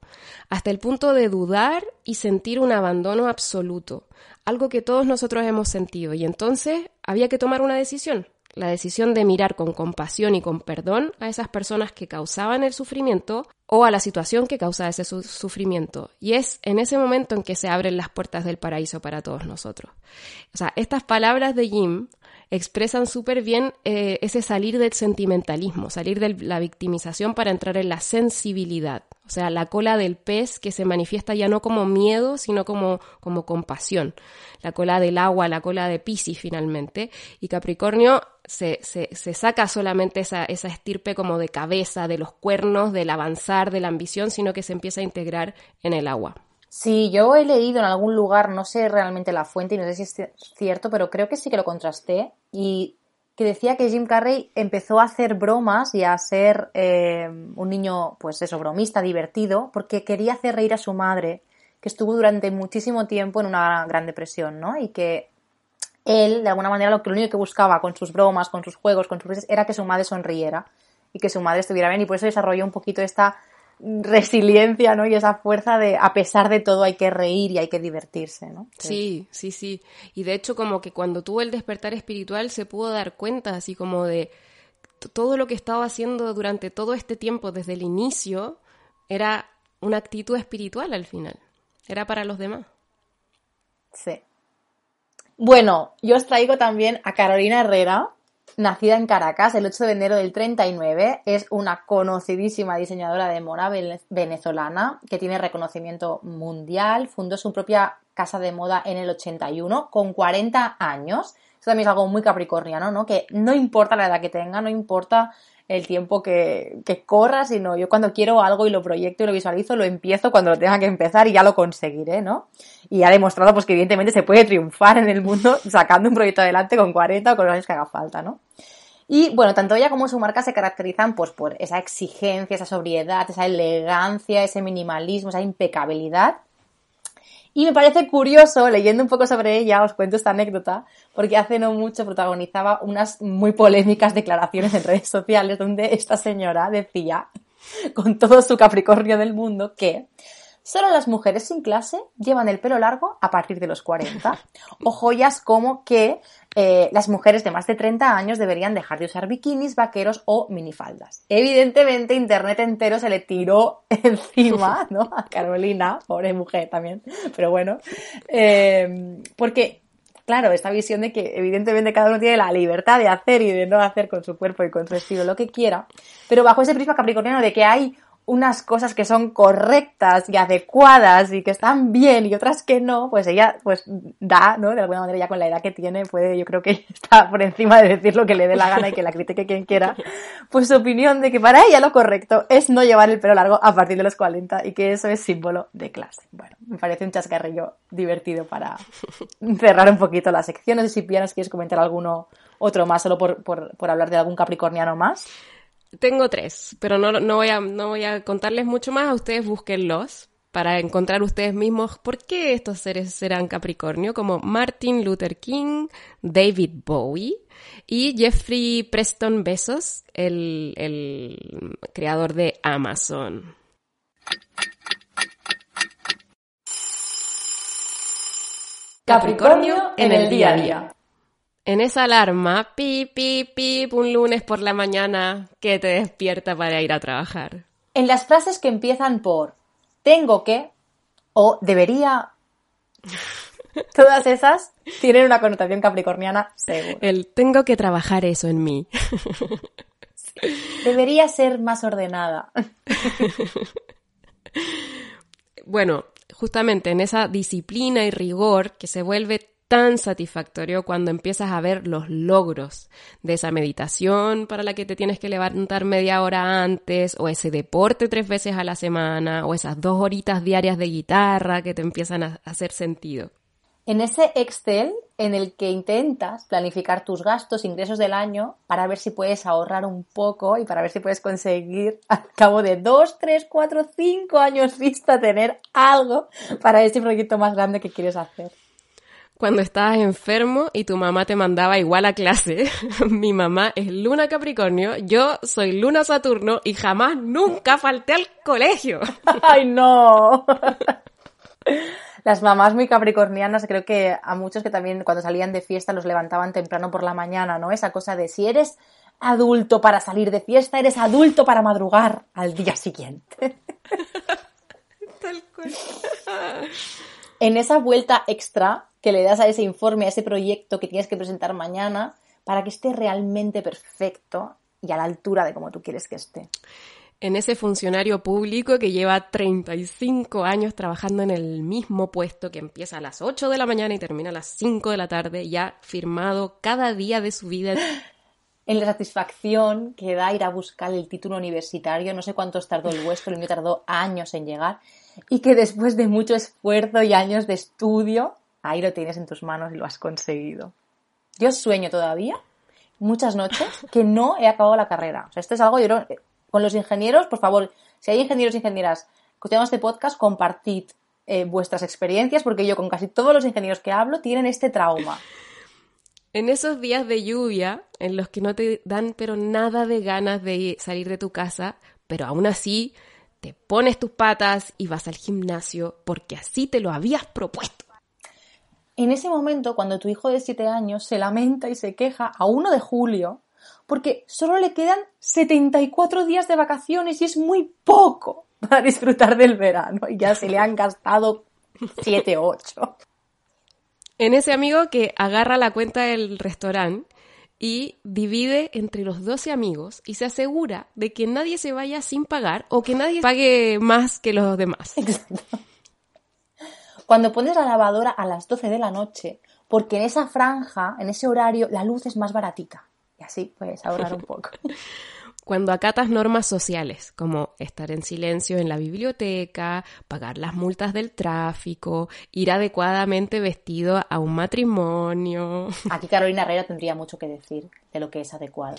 hasta el punto de dudar y sentir un abandono absoluto, algo que todos nosotros hemos sentido, y entonces había que tomar una decisión, la decisión de mirar con compasión y con perdón a esas personas que causaban el sufrimiento o a la situación que causa ese sufrimiento. Y es en ese momento en que se abren las puertas del paraíso para todos nosotros. O sea, estas palabras de Jim expresan súper bien eh, ese salir del sentimentalismo, salir de la victimización para entrar en la sensibilidad. O sea, la cola del pez que se manifiesta ya no como miedo, sino como, como compasión. La cola del agua, la cola de Piscis finalmente. Y Capricornio se, se, se saca solamente esa, esa estirpe como de cabeza, de los cuernos, del avanzar, de la ambición, sino que se empieza a integrar en el agua. Sí, yo he leído en algún lugar, no sé realmente la fuente y no sé si es cierto, pero creo que sí que lo contrasté y que decía que Jim Carrey empezó a hacer bromas y a ser eh, un niño, pues eso, bromista, divertido, porque quería hacer reír a su madre, que estuvo durante muchísimo tiempo en una gran depresión, ¿no? Y que él, de alguna manera, lo, que, lo único que buscaba con sus bromas, con sus juegos, con sus risas, era que su madre sonriera y que su madre estuviera bien y por eso desarrolló un poquito esta resiliencia, ¿no? Y esa fuerza de, a pesar de todo, hay que reír y hay que divertirse, ¿no? Sí, sí, sí. Y de hecho, como que cuando tuvo el despertar espiritual se pudo dar cuenta, así como de todo lo que estaba haciendo durante todo este tiempo, desde el inicio, era una actitud espiritual al final. Era para los demás. Sí. Bueno, yo os traigo también a Carolina Herrera, nacida en Caracas el 8 de enero del 39, es una conocidísima diseñadora de moda venezolana que tiene reconocimiento mundial, fundó su propia casa de moda en el 81 con 40 años. Eso también es algo muy capricorniano, ¿no? Que no importa la edad que tenga, no importa el tiempo que, que, corra, sino yo cuando quiero algo y lo proyecto y lo visualizo, lo empiezo cuando lo tenga que empezar y ya lo conseguiré, ¿no? Y ha demostrado pues que evidentemente se puede triunfar en el mundo sacando un proyecto adelante con 40 o con los años que haga falta, ¿no? Y bueno, tanto ella como su marca se caracterizan pues por esa exigencia, esa sobriedad, esa elegancia, ese minimalismo, esa impecabilidad y me parece curioso, leyendo un poco sobre ella, os cuento esta anécdota, porque hace no mucho protagonizaba unas muy polémicas declaraciones en redes sociales donde esta señora decía, con todo su Capricornio del mundo, que Solo las mujeres sin clase llevan el pelo largo a partir de los 40. O joyas como que eh, las mujeres de más de 30 años deberían dejar de usar bikinis, vaqueros o minifaldas. Evidentemente, Internet entero se le tiró encima, ¿no? A Carolina, pobre mujer también, pero bueno. Eh, porque claro, esta visión de que evidentemente cada uno tiene la libertad de hacer y de no hacer con su cuerpo y con su estilo lo que quiera, pero bajo ese prisma capricorniano de que hay unas cosas que son correctas y adecuadas y que están bien y otras que no, pues ella pues da, ¿no? De alguna manera ya con la edad que tiene puede, yo creo que está por encima de decir lo que le dé la gana y que la critique quien quiera, pues su opinión de que para ella lo correcto es no llevar el pelo largo a partir de los 40 y que eso es símbolo de clase. Bueno, me parece un chascarrillo divertido para cerrar un poquito la sección. No sé si Pianos quieres comentar alguno otro más, solo por, por, por hablar de algún capricorniano más. Tengo tres, pero no, no, voy a, no voy a contarles mucho más, a ustedes búsquenlos para encontrar ustedes mismos por qué estos seres serán Capricornio, como Martin Luther King, David Bowie y Jeffrey Preston Bezos, el, el creador de Amazon. Capricornio en el día a día en esa alarma, pip, pip, pip, un lunes por la mañana que te despierta para ir a trabajar. En las frases que empiezan por tengo que o debería, todas esas tienen una connotación capricorniana seguro. El tengo que trabajar eso en mí. Debería ser más ordenada. bueno, justamente en esa disciplina y rigor que se vuelve tan satisfactorio cuando empiezas a ver los logros de esa meditación para la que te tienes que levantar media hora antes, o ese deporte tres veces a la semana, o esas dos horitas diarias de guitarra que te empiezan a hacer sentido. En ese Excel en el que intentas planificar tus gastos, ingresos del año, para ver si puedes ahorrar un poco y para ver si puedes conseguir al cabo de dos, tres, cuatro, cinco años vista tener algo para ese proyecto más grande que quieres hacer cuando estabas enfermo y tu mamá te mandaba igual a clase. Mi mamá es Luna Capricornio, yo soy Luna Saturno y jamás nunca falté al colegio. ¡Ay, no! Las mamás muy capricornianas, creo que a muchos que también cuando salían de fiesta los levantaban temprano por la mañana, ¿no? Esa cosa de si eres adulto para salir de fiesta, eres adulto para madrugar al día siguiente. Tal cual. En esa vuelta extra que le das a ese informe, a ese proyecto que tienes que presentar mañana, para que esté realmente perfecto y a la altura de como tú quieres que esté. En ese funcionario público que lleva 35 años trabajando en el mismo puesto, que empieza a las 8 de la mañana y termina a las 5 de la tarde, ya firmado cada día de su vida. En la satisfacción que da ir a buscar el título universitario, no sé cuántos tardó el vuestro, el mío tardó años en llegar, y que después de mucho esfuerzo y años de estudio, ahí lo tienes en tus manos y lo has conseguido. Yo sueño todavía, muchas noches, que no he acabado la carrera. O sea, esto es algo, yo con los ingenieros, por favor, si hay ingenieros e ingenieras escuchando este podcast, compartid eh, vuestras experiencias, porque yo con casi todos los ingenieros que hablo tienen este trauma. En esos días de lluvia, en los que no te dan pero nada de ganas de salir de tu casa, pero aún así te pones tus patas y vas al gimnasio porque así te lo habías propuesto. En ese momento, cuando tu hijo de 7 años se lamenta y se queja a 1 de julio, porque solo le quedan 74 días de vacaciones y es muy poco para disfrutar del verano y ya se le han gastado 7, 8. En ese amigo que agarra la cuenta del restaurante y divide entre los 12 amigos y se asegura de que nadie se vaya sin pagar o que nadie pague más que los demás. Exacto. Cuando pones la lavadora a las 12 de la noche, porque en esa franja, en ese horario, la luz es más baratita. Y así puedes ahorrar un poco. Cuando acatas normas sociales, como estar en silencio en la biblioteca, pagar las multas del tráfico, ir adecuadamente vestido a un matrimonio. Aquí Carolina Herrera tendría mucho que decir de lo que es adecuado.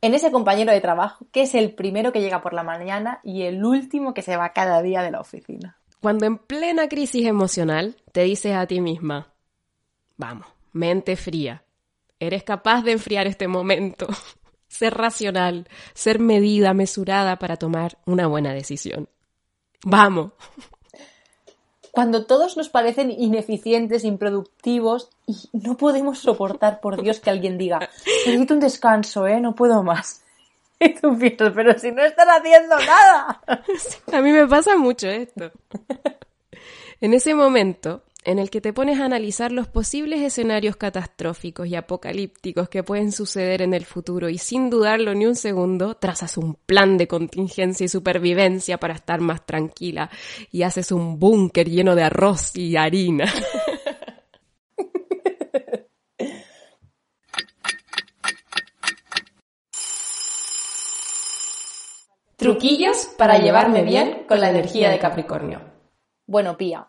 En ese compañero de trabajo, que es el primero que llega por la mañana y el último que se va cada día de la oficina. Cuando en plena crisis emocional te dices a ti misma, vamos, mente fría, eres capaz de enfriar este momento ser racional, ser medida, mesurada para tomar una buena decisión. Vamos. Cuando todos nos parecen ineficientes, improductivos y no podemos soportar, por Dios, que alguien diga, necesito un descanso, ¿eh? No puedo más. Pero si no estás haciendo nada. a mí me pasa mucho esto. En ese momento, en el que te pones a analizar los posibles escenarios catastróficos y apocalípticos que pueden suceder en el futuro y sin dudarlo ni un segundo, trazas un plan de contingencia y supervivencia para estar más tranquila y haces un búnker lleno de arroz y harina. Truquillos para llevarme bien con la energía de Capricornio. Bueno, Pía,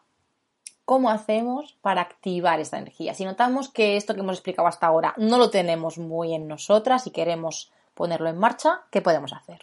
¿Cómo hacemos para activar esta energía? Si notamos que esto que hemos explicado hasta ahora no lo tenemos muy en nosotras y queremos ponerlo en marcha, ¿qué podemos hacer?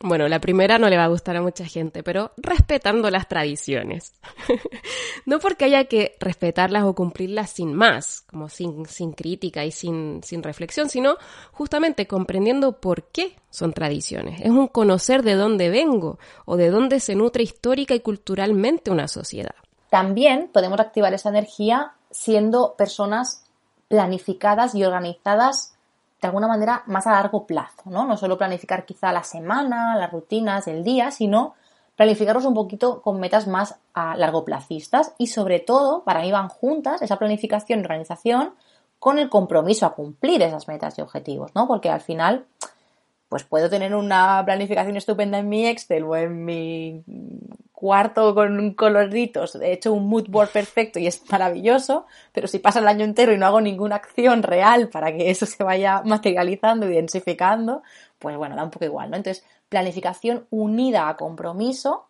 Bueno, la primera no le va a gustar a mucha gente, pero respetando las tradiciones. no porque haya que respetarlas o cumplirlas sin más, como sin, sin crítica y sin, sin reflexión, sino justamente comprendiendo por qué son tradiciones. Es un conocer de dónde vengo o de dónde se nutre histórica y culturalmente una sociedad. También podemos activar esa energía siendo personas planificadas y organizadas de alguna manera más a largo plazo, ¿no? No solo planificar quizá la semana, las rutinas, el día, sino planificarlos un poquito con metas más a largo placistas y sobre todo, para mí van juntas esa planificación y organización con el compromiso a cumplir esas metas y objetivos, ¿no? Porque al final, pues puedo tener una planificación estupenda en mi Excel o en mi cuarto con coloritos, he hecho un mood board perfecto y es maravilloso, pero si pasa el año entero y no hago ninguna acción real para que eso se vaya materializando y densificando, pues bueno, da un poco igual, ¿no? Entonces, planificación unida a compromiso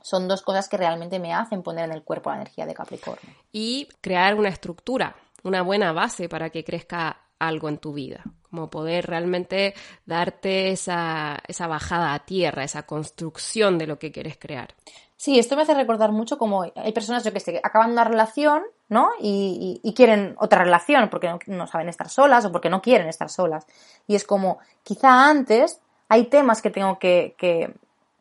son dos cosas que realmente me hacen poner en el cuerpo la energía de Capricornio. Y crear una estructura, una buena base para que crezca algo en tu vida, como poder realmente darte esa, esa bajada a tierra, esa construcción de lo que quieres crear. Sí, esto me hace recordar mucho como hay personas, yo que sé, acaban una relación, ¿no? Y, quieren otra relación porque no, saben estar solas o porque no quieren estar solas. Y es como, quizá antes hay temas que tengo que, que,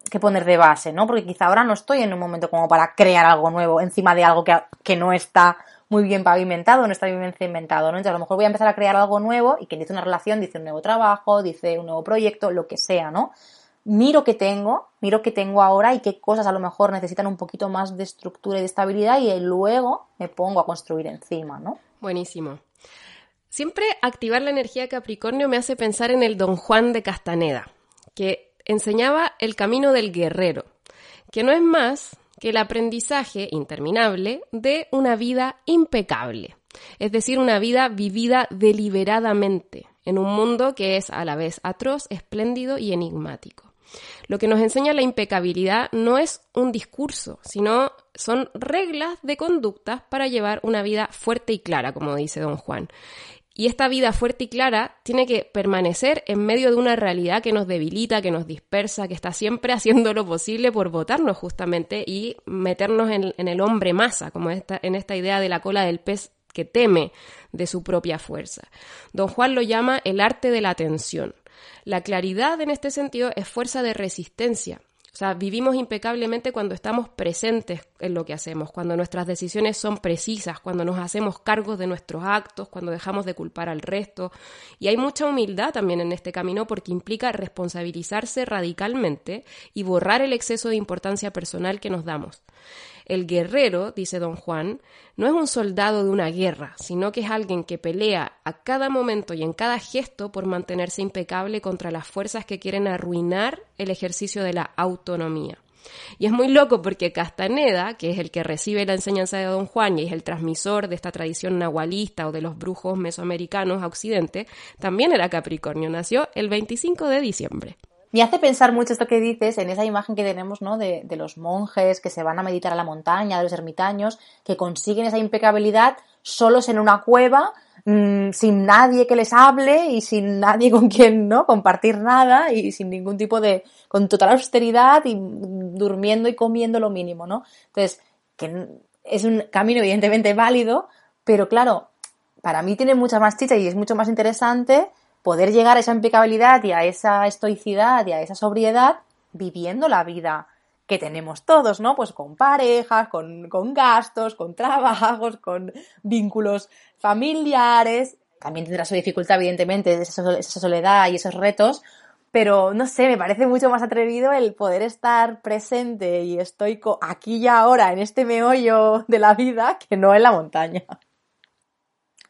que, poner de base, ¿no? Porque quizá ahora no estoy en un momento como para crear algo nuevo encima de algo que, que no está muy bien pavimentado, no está bien cimentado, ¿no? Entonces a lo mejor voy a empezar a crear algo nuevo y que dice una relación, dice un nuevo trabajo, dice un nuevo proyecto, lo que sea, ¿no? Miro qué tengo, miro qué tengo ahora y qué cosas a lo mejor necesitan un poquito más de estructura y de estabilidad y luego me pongo a construir encima, ¿no? Buenísimo. Siempre activar la energía Capricornio me hace pensar en el Don Juan de Castaneda, que enseñaba el camino del guerrero, que no es más que el aprendizaje interminable de una vida impecable, es decir, una vida vivida deliberadamente en un mundo que es a la vez atroz, espléndido y enigmático. Lo que nos enseña la impecabilidad no es un discurso, sino son reglas de conducta para llevar una vida fuerte y clara, como dice don Juan. Y esta vida fuerte y clara tiene que permanecer en medio de una realidad que nos debilita, que nos dispersa, que está siempre haciendo lo posible por votarnos justamente y meternos en, el hombre masa, como en esta idea de la cola del pez que teme de su propia fuerza. Don Juan lo llama el arte de la atención. La claridad en este sentido es fuerza de resistencia, o sea, vivimos impecablemente cuando estamos presentes en lo que hacemos, cuando nuestras decisiones son precisas, cuando nos hacemos cargos de nuestros actos, cuando dejamos de culpar al resto. Y hay mucha humildad también en este camino porque implica responsabilizarse radicalmente y borrar el exceso de importancia personal que nos damos. El guerrero, dice don Juan, no es un soldado de una guerra, sino que es alguien que pelea a cada momento y en cada gesto por mantenerse impecable contra las fuerzas que quieren arruinar el ejercicio de la autonomía. Y es muy loco porque Castaneda, que es el que recibe la enseñanza de Don Juan y es el transmisor de esta tradición nahualista o de los brujos mesoamericanos a Occidente, también era Capricornio, nació el 25 de diciembre. Me hace pensar mucho esto que dices en esa imagen que tenemos, ¿no? De, de, los monjes que se van a meditar a la montaña, de los ermitaños, que consiguen esa impecabilidad solos en una cueva, mmm, sin nadie que les hable y sin nadie con quien, ¿no? Compartir nada y sin ningún tipo de, con total austeridad y durmiendo y comiendo lo mínimo, ¿no? Entonces, que es un camino evidentemente válido, pero claro, para mí tiene mucha más chicha y es mucho más interesante poder llegar a esa impecabilidad y a esa estoicidad y a esa sobriedad viviendo la vida que tenemos todos, ¿no? Pues con parejas, con, con gastos, con trabajos, con vínculos familiares. También tendrá su dificultad, evidentemente, esa, soledad y esos retos, pero no sé, me parece mucho más atrevido el poder estar presente y estoico aquí y ahora, en este meollo de la vida, que no en la montaña.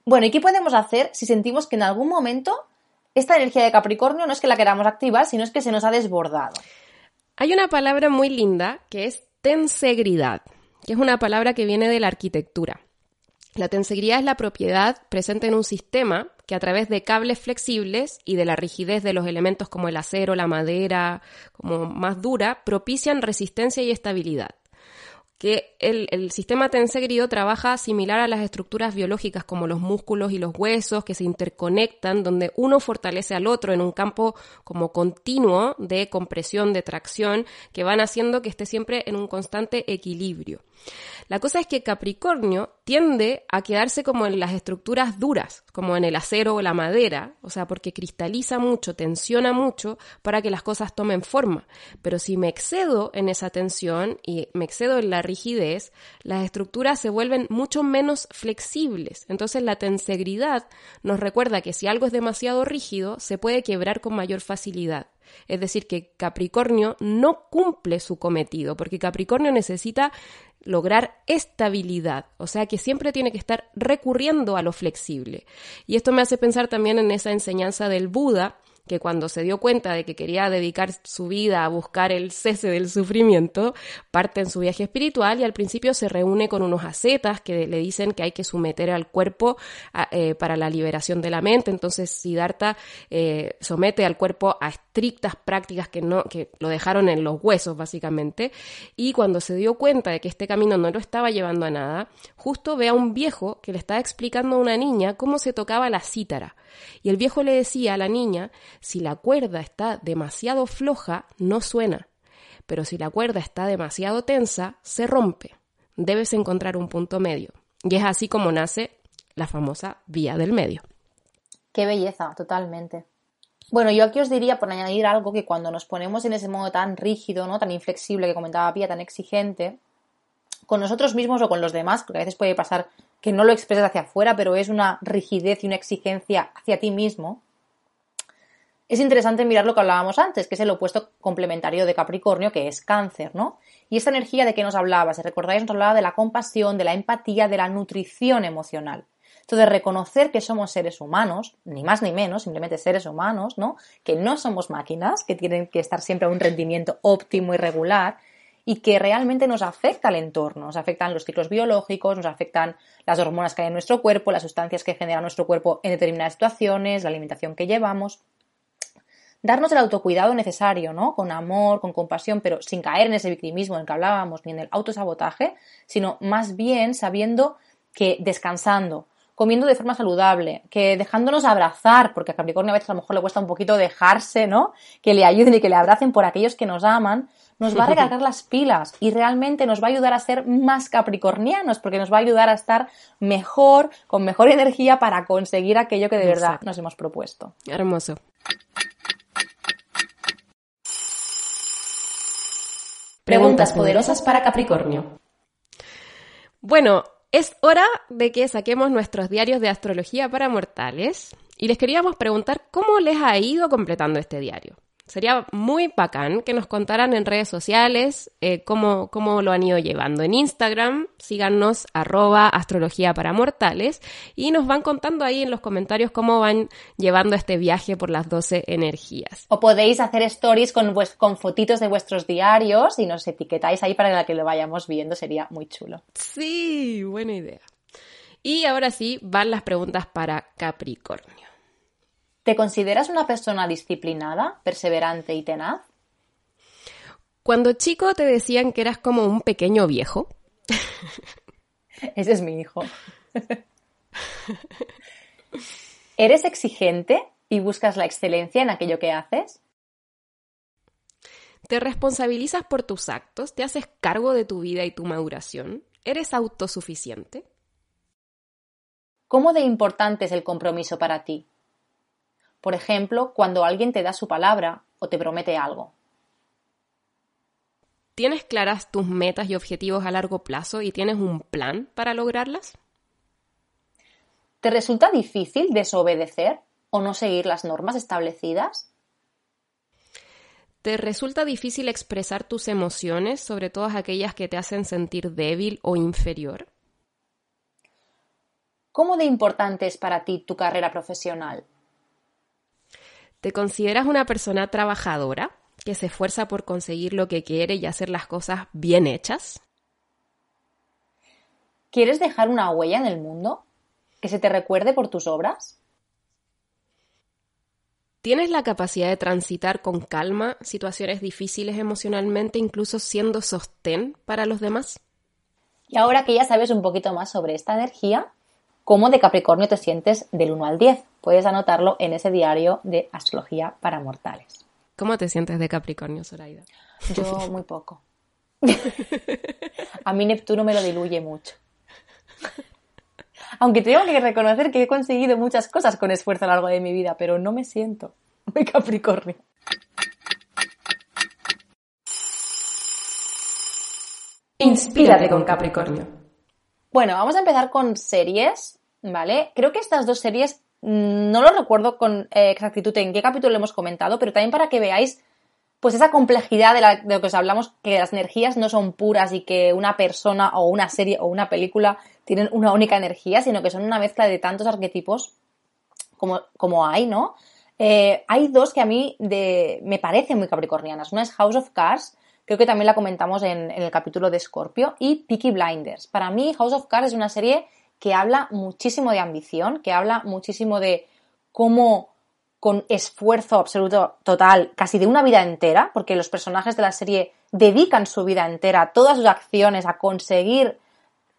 Bueno, ¿y qué podemos hacer si sentimos que en algún momento esta energía de Capricornio no es que la queramos activar, sino es que se nos ha desbordado. Hay una palabra muy linda que es tensegridad, que es una palabra que viene de la arquitectura. La tensegridad es la propiedad presente en un sistema que a través de cables flexibles y de la rigidez de los elementos como el acero, la madera, como más dura, propician resistencia y estabilidad que el, sistema tensegrido trabaja similar a las estructuras biológicas como los músculos y los huesos que se interconectan, donde uno fortalece al otro en un campo como continuo de compresión, de tracción, que van haciendo que esté siempre en un constante equilibrio. La cosa es que Capricornio tiende a quedarse como en las estructuras duras, como en el acero o la madera, o sea, porque cristaliza mucho, tensiona mucho para que las cosas tomen forma. Pero si me excedo en esa tensión y me excedo en la rigidez, las estructuras se vuelven mucho menos flexibles. Entonces la tensegridad nos recuerda que si algo es demasiado rígido, se puede quebrar con mayor facilidad. Es decir, que Capricornio no cumple su cometido, porque Capricornio necesita lograr estabilidad, o sea que siempre tiene que estar recurriendo a lo flexible. Y esto me hace pensar también en esa enseñanza del Buda, que cuando se dio cuenta de que quería dedicar su vida a buscar el cese del sufrimiento, parte en su viaje espiritual y al principio se reúne con unos ascetas que le dicen que hay que someter al cuerpo eh, para la liberación de la mente. Entonces Siddhartha eh, somete al cuerpo a estrictas prácticas que, no, que lo dejaron en los huesos básicamente y cuando se dio cuenta de que este camino no lo estaba llevando a nada, justo ve a un viejo que le estaba explicando a una niña cómo se tocaba la cítara. Y el viejo le decía a la niña, si la cuerda está demasiado floja, no suena, pero si la cuerda está demasiado tensa, se rompe. Debes encontrar un punto medio. Y es así como nace la famosa vía del medio. Qué belleza, totalmente. Bueno, yo aquí os diría, por añadir algo, que cuando nos ponemos en ese modo tan rígido, ¿no? tan inflexible que comentaba Pía, tan exigente, con nosotros mismos o con los demás, porque a veces puede pasar que no lo expresas hacia afuera, pero es una rigidez y una exigencia hacia ti mismo, es interesante mirar lo que hablábamos antes, que es el opuesto complementario de Capricornio, que es cáncer, ¿no? Y esta energía de que nos hablaba, si recordáis, nos hablaba de la compasión, de la empatía, de la nutrición emocional. Entonces, reconocer que somos seres humanos, ni más ni menos, simplemente seres humanos, ¿no? Que no somos máquinas, que tienen que estar siempre a un rendimiento óptimo y regular, y que realmente nos afecta el entorno, nos afectan los ciclos biológicos, nos afectan las hormonas que hay en nuestro cuerpo, las sustancias que genera nuestro cuerpo en determinadas situaciones, la alimentación que llevamos. Darnos el autocuidado necesario, ¿no? Con amor, con compasión, pero sin caer en ese victimismo del que hablábamos, ni en el autosabotaje, sino más bien sabiendo que descansando, comiendo de forma saludable, que dejándonos abrazar, porque a Capricornio a veces a lo mejor le cuesta un poquito dejarse, ¿no? Que le ayuden y que le abracen por aquellos que nos aman, nos va a recargar las pilas y realmente nos va a ayudar a ser más capricornianos porque nos va a ayudar a estar mejor, con mejor energía para conseguir aquello que de verdad nos hemos propuesto. Hermoso. Preguntas poderosas para Capricornio. Bueno, es hora de que saquemos nuestros diarios de astrología para mortales y les queríamos preguntar cómo les ha ido completando este diario. Sería muy bacán que nos contaran en redes sociales eh, cómo, cómo, lo han ido llevando. En Instagram, síganos arroba astrología para mortales y nos van contando ahí en los comentarios cómo van llevando este viaje por las 12 energías. O podéis hacer stories con, con fotitos de vuestros diarios y nos etiquetáis ahí para que lo vayamos viendo, sería muy chulo. Sí, buena idea. Y ahora sí, van las preguntas para Capricornio. ¿Te consideras una persona disciplinada, perseverante y tenaz? Cuando chico te decían que eras como un pequeño viejo. Ese es mi hijo. ¿Eres exigente y buscas la excelencia en aquello que haces? ¿Te responsabilizas por tus actos? ¿Te haces cargo de tu vida y tu maduración? ¿Eres autosuficiente? ¿Cómo de importante es el compromiso para ti? Por ejemplo, cuando alguien te da su palabra o te promete algo. ¿Tienes claras tus metas y objetivos a largo plazo y tienes un plan para lograrlas? ¿Te resulta difícil desobedecer o no seguir las normas establecidas? ¿Te resulta difícil expresar tus emociones, sobre todas aquellas que te hacen sentir débil o inferior? ¿Cómo de importante es para ti tu carrera profesional? ¿Te consideras una persona trabajadora que se esfuerza por conseguir lo que quiere y hacer las cosas bien hechas? ¿Quieres dejar una huella en el mundo? ¿Que se te recuerde por tus obras? ¿Tienes la capacidad de transitar con calma situaciones difíciles emocionalmente, incluso siendo sostén para los demás? Y ahora que ya sabes un poquito más sobre esta energía, ¿cómo de Capricornio te sientes del 1 al 10? Puedes anotarlo en ese diario de astrología para mortales. ¿Cómo te sientes de Capricornio, Zoraida? Yo muy poco. A mí Neptuno me lo diluye mucho. Aunque tengo que reconocer que he conseguido muchas cosas con esfuerzo a lo largo de mi vida, pero no me siento muy Capricornio. Inspírate con Capricornio. Bueno, vamos a empezar con series, ¿vale? Creo que estas dos series no lo recuerdo con eh, exactitud en qué capítulo lo hemos comentado, pero también para que veáis pues esa complejidad de, lo que os hablamos, que las energías no son puras y que una persona o una serie o una película tienen una única energía, sino que son una mezcla de tantos arquetipos como, como hay, ¿no? Eh, hay dos que a mí de, me parecen muy capricornianas. Una es House of Cards, creo que también la comentamos en, en el capítulo de Scorpio, y Peaky Blinders. Para mí, House of Cards es una serie que habla muchísimo de ambición, que habla muchísimo de cómo con esfuerzo absoluto total, casi de una vida entera, porque los personajes de la serie dedican su vida entera, todas sus acciones a conseguir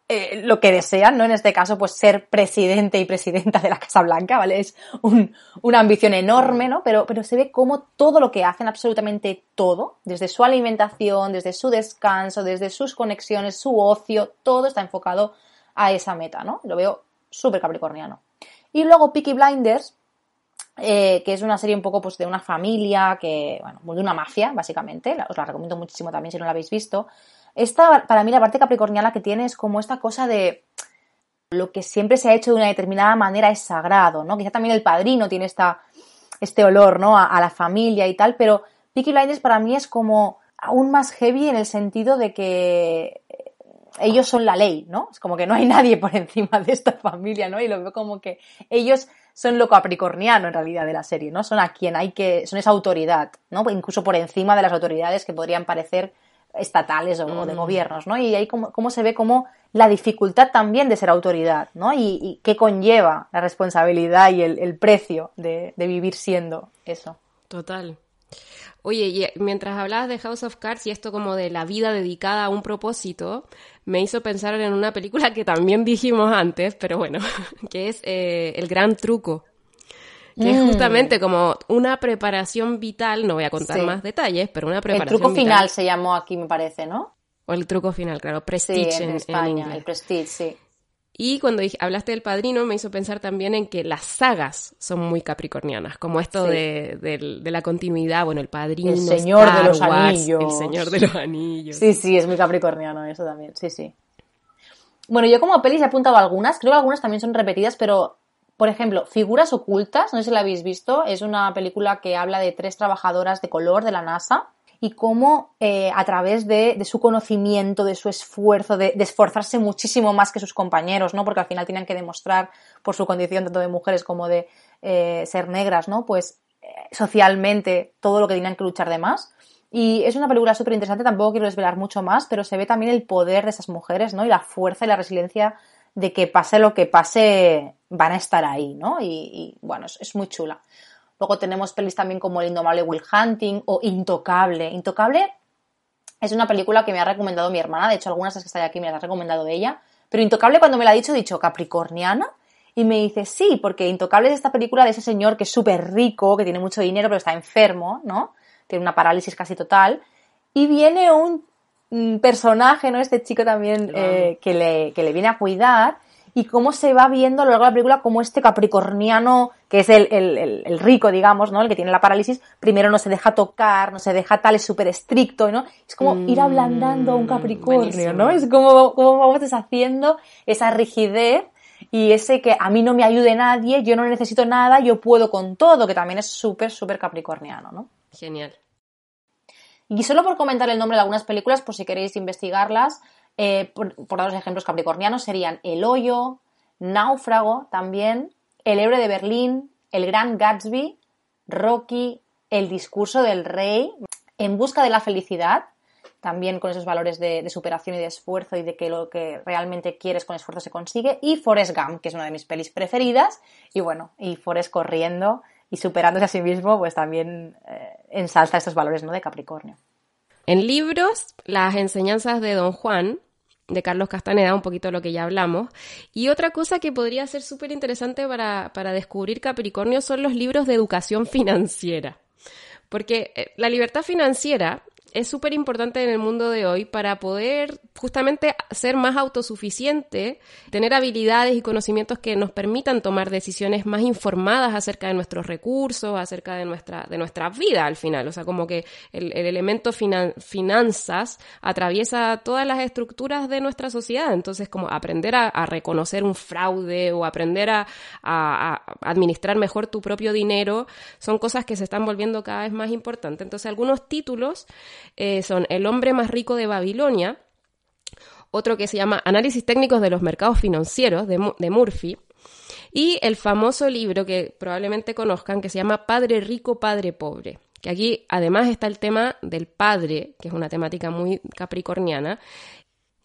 eh, lo que desean, ¿no? En este caso, pues ser presidente y presidenta de la Casa Blanca, ¿vale? Es una ambición enorme, ¿no? Pero, pero se ve cómo todo lo que hacen, absolutamente todo, desde su alimentación, desde su descanso, desde sus conexiones, su ocio, todo está enfocado a esa meta, ¿no? Lo veo súper capricorniano. Y luego Peaky Blinders, eh, que es una serie un poco pues de una familia, que, bueno, de una mafia, básicamente, os la recomiendo muchísimo también si no la habéis visto. Esta, para mí, la parte capricorniana que tiene es como esta cosa de lo que siempre se ha hecho de una determinada manera es sagrado, ¿no? Quizá también el padrino tiene esta, este olor, ¿no? A, a la familia y tal, pero Peaky Blinders para mí es como aún más heavy en el sentido de que ellos son la ley, ¿no? Es como que no hay nadie por encima de esta familia, ¿no? Y lo veo como que ellos son lo capricorniano en realidad de la serie, ¿no? Son a quien hay que, son esa autoridad, ¿no? Incluso por encima de las autoridades que podrían parecer estatales o, de mm. gobiernos, ¿no? Y ahí cómo, se ve como la dificultad también de ser autoridad, ¿no? Y, qué conlleva la responsabilidad y el, precio de, de vivir siendo eso. Total. Oye, y mientras hablabas de House of Cards y esto como de la vida dedicada a un propósito, me hizo pensar en una película que también dijimos antes, pero bueno, que es eh, El Gran Truco. Que es mm. justamente como una preparación vital, no voy a contar más detalles, pero una preparación El truco final se llamó aquí, me parece, ¿no? O el truco final, claro, Prestige sí, en, España, el Prestige, sí. Y cuando hablaste del padrino, me hizo pensar también en que las sagas son muy capricornianas, como esto de, la continuidad, bueno, el padrino. El Señor de los Anillos. El Señor de los Anillos. Sí, sí, es muy capricorniano eso también, sí, sí. Bueno, yo como pelis he apuntado algunas, creo que algunas también son repetidas, pero por ejemplo, Figuras Ocultas, no sé si la habéis visto, es una película que habla de tres trabajadoras de color de la NASA y cómo eh, a través de, su conocimiento, de su esfuerzo, de, esforzarse muchísimo más que sus compañeros, ¿no? Porque al final tienen que demostrar por su condición tanto de mujeres como de eh, ser negras, ¿no? Pues eh, socialmente todo lo que tienen que luchar de más. Y es una película súper interesante, tampoco quiero desvelar mucho más, pero se ve también el poder de esas mujeres, ¿no? Y la fuerza y la resiliencia de que pase lo que pase, van a estar ahí, ¿no? Y, bueno, es, muy chula. Luego tenemos pelis también como El Indomable Will Hunting o Intocable. Intocable es una película que me ha recomendado mi hermana, de hecho algunas de las que están aquí me las ha recomendado ella, pero Intocable cuando me la ha dicho, he dicho Capricorniana y me dice sí, porque Intocable es esta película de ese señor que es súper rico, que tiene mucho dinero pero está enfermo, ¿no? Tiene una parálisis casi total y viene un personaje, ¿no? Este chico también eh, que, le, que le viene a cuidar y cómo se va viendo a lo largo de la película como este capricorniano, que es el, el, rico, digamos, ¿no? El que tiene la parálisis, primero no se deja tocar, no se deja tal, es súper estricto, ¿no? Es como ir ablandando a un mm, capricornio, ¿no? Es como, como vamos deshaciendo esa rigidez y ese que a mí no me ayude nadie, yo no necesito nada, yo puedo con todo, que también es súper, súper capricorniano, ¿no? Genial. Y solo por comentar el nombre de algunas películas, por si queréis investigarlas, eh, por, dar los ejemplos capricornianos, serían El Hoyo, Náufrago también, El Héroe de Berlín, El Gran Gatsby, Rocky, El Discurso del Rey, En Busca de la Felicidad, también con esos valores de, superación y de esfuerzo y de que lo que realmente quieres con esfuerzo se consigue, y Forrest Gump, que es una de mis pelis preferidas, y bueno, y Forrest corriendo y superándose a sí mismo, pues también eh, ensalza estos valores ¿no? de Capricornio. En libros, las enseñanzas de Don Juan, de Carlos Castaneda, un poquito lo que ya hablamos. Y otra cosa que podría ser súper interesante para, para descubrir Capricornio son los libros de educación financiera. Porque eh, la libertad financiera es súper importante en el mundo de hoy para poder justamente ser más autosuficiente, tener habilidades y conocimientos que nos permitan tomar decisiones más informadas acerca de nuestros recursos, acerca de nuestra, de nuestra vida al final. O sea, como que el, elemento finanzas atraviesa todas las estructuras de nuestra sociedad. Entonces, como aprender a, reconocer un fraude o aprender a, a, administrar mejor tu propio dinero son cosas que se están volviendo cada vez más importantes. Entonces, algunos títulos eh, son El hombre más rico de Babilonia, otro que se llama Análisis técnicos de los mercados financieros de, de Murphy, y el famoso libro que probablemente conozcan que se llama Padre rico, Padre pobre que aquí además está el tema del padre, que es una temática muy capricorniana,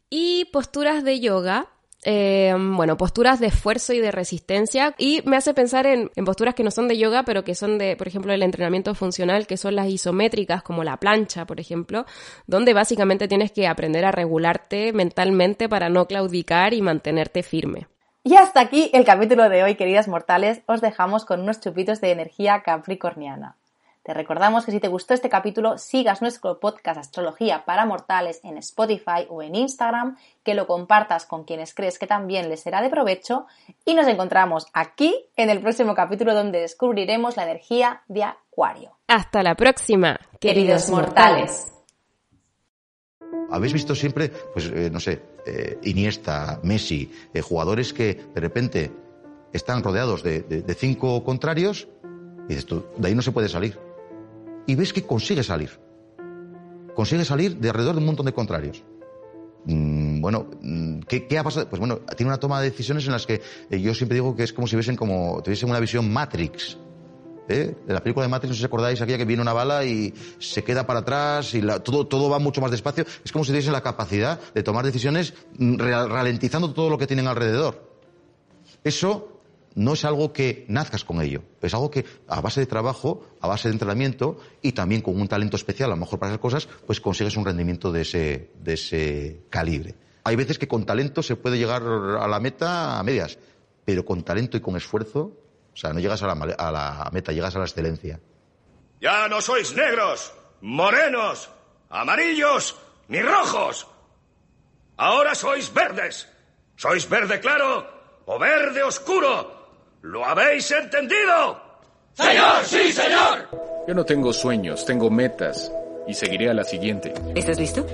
y posturas de yoga, eh, bueno, posturas de esfuerzo y de resistencia. Y me hace pensar en, posturas que no son de yoga, pero que son de, por ejemplo, el entrenamiento funcional, que son las isométricas, como la plancha, por ejemplo, donde básicamente tienes que aprender a regularte mentalmente para no claudicar y mantenerte firme. Y hasta aquí el capítulo de hoy, queridas mortales. Os dejamos con unos chupitos de energía capricorniana. Te recordamos que si te gustó este capítulo, sigas nuestro podcast Astrología para Mortales en Spotify o en Instagram, que lo compartas con quienes crees que también les será de provecho y nos encontramos aquí en el próximo capítulo donde descubriremos la energía de Acuario. Hasta la próxima, queridos mortales. Habéis visto siempre, pues eh, no sé, eh, Iniesta, Messi, eh, jugadores que de repente están rodeados de, cinco contrarios y dices tú, de ahí no se puede salir y ves que consigue salir. Consigue salir de alrededor de un montón de contrarios. Mm, bueno, mm, ¿qué, ha pasado? Pues bueno, tiene una toma de decisiones en las que eh, yo siempre digo que es como si viesen como, tuviesen una visión Matrix. ¿eh? La película de Matrix, no sé acordáis, aquella que viene una bala y se queda para atrás y todo, todo va mucho más despacio. Es como si tuviesen la capacidad de tomar decisiones mm, ralentizando todo lo que tienen alrededor. Eso no es algo que nazcas con ello, es algo que a base de trabajo, a base de entrenamiento y también con un talento especial, a lo mejor para esas cosas, pues consigues un rendimiento de ese, de ese calibre. Hay veces que con talento se puede llegar a la meta a medias, pero con talento y con esfuerzo, o sea, no llegas a la, a la meta, llegas a la excelencia. Ya no sois negros, morenos, amarillos, ni rojos. Ahora sois verdes. Sois verde claro o verde oscuro ¿Lo habéis entendido? Señor, sí, señor. Yo no tengo sueños, tengo metas y seguiré a la siguiente. ¿Estás listo?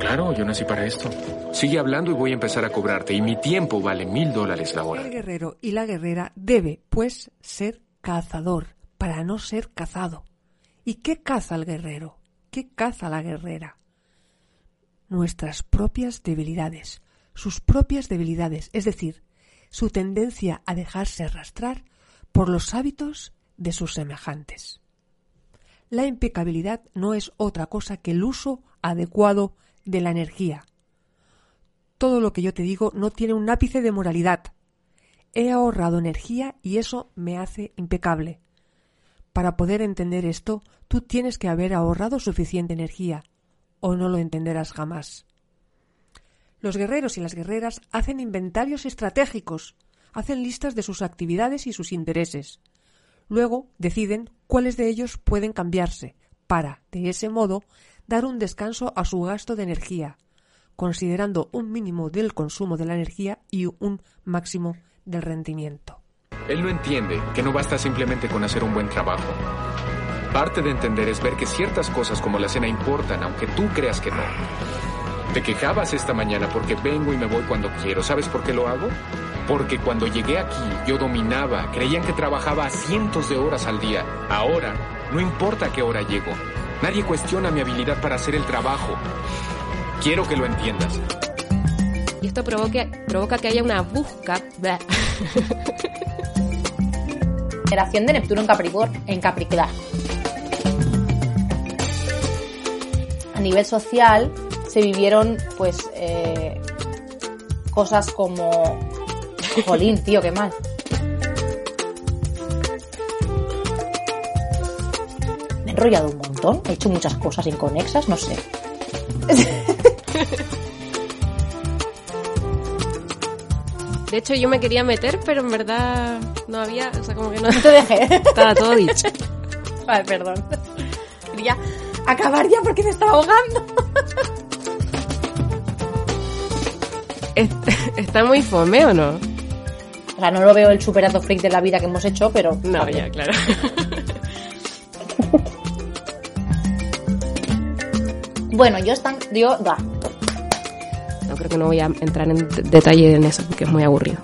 Claro, yo nací para esto. Sigue hablando y voy a empezar a cobrarte. Y mi tiempo vale mil dólares la hora. El guerrero y la guerrera debe, pues, ser cazador para no ser cazado. ¿Y qué caza el guerrero? ¿Qué caza la guerrera? Nuestras propias debilidades, sus propias debilidades, es decir, su tendencia a dejarse arrastrar por los hábitos de sus semejantes. La impecabilidad no es otra cosa que el uso adecuado de la energía. Todo lo que yo te digo no tiene un ápice de moralidad. He ahorrado energía y eso me hace impecable. Para poder entender esto, tú tienes que haber ahorrado suficiente energía, o no lo entenderás jamás. Los guerreros y las guerreras hacen inventarios estratégicos, hacen listas de sus actividades y sus intereses. Luego deciden cuáles de ellos pueden cambiarse, para, de ese modo, dar un descanso a su gasto de energía, considerando un mínimo del consumo de la energía y un máximo del rendimiento. Él no entiende que no basta simplemente con hacer un buen trabajo. Parte de entender es ver que ciertas cosas como la cena importan, aunque tú creas que no. Te quejabas esta mañana porque vengo y me voy cuando quiero. ¿Sabes por qué lo hago? Porque cuando llegué aquí yo dominaba, creían que trabajaba cientos de horas al día. Ahora, no importa a qué hora llego. Nadie cuestiona mi habilidad para hacer el trabajo. Quiero que lo entiendas. Y esto provoca, provoca que haya una busca. Generación de Neptuno en Capricornio. En Capricornio. A nivel social se vivieron pues eh, cosas como Jolín, tío, qué mal. Me he enrollado un montón, he hecho muchas cosas inconexas, no sé. De hecho, yo me quería meter, pero en verdad no había, o sea, como que no. No te dejé. Estaba todo dicho. Vale, perdón. Quería acabar ya porque me estaba ahogando. ¿Está muy fome o no? O sea, no lo veo el superato freak de la vida que hemos hecho, pero. No, ya, claro. Bueno, yo están. Yo. Da. No creo que no voy a entrar en detalle en eso porque es muy aburrido.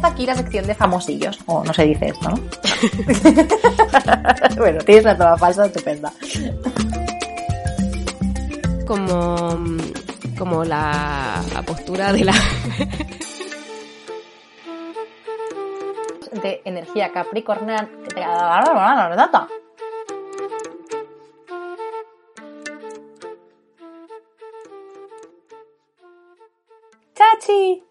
Hasta aquí la sección de famosillos. O no se dice esto, ¿no? bueno, tienes la toda falsa estupenda. Como, como la, la postura de la. De energía capricorniana. ¡Chachi!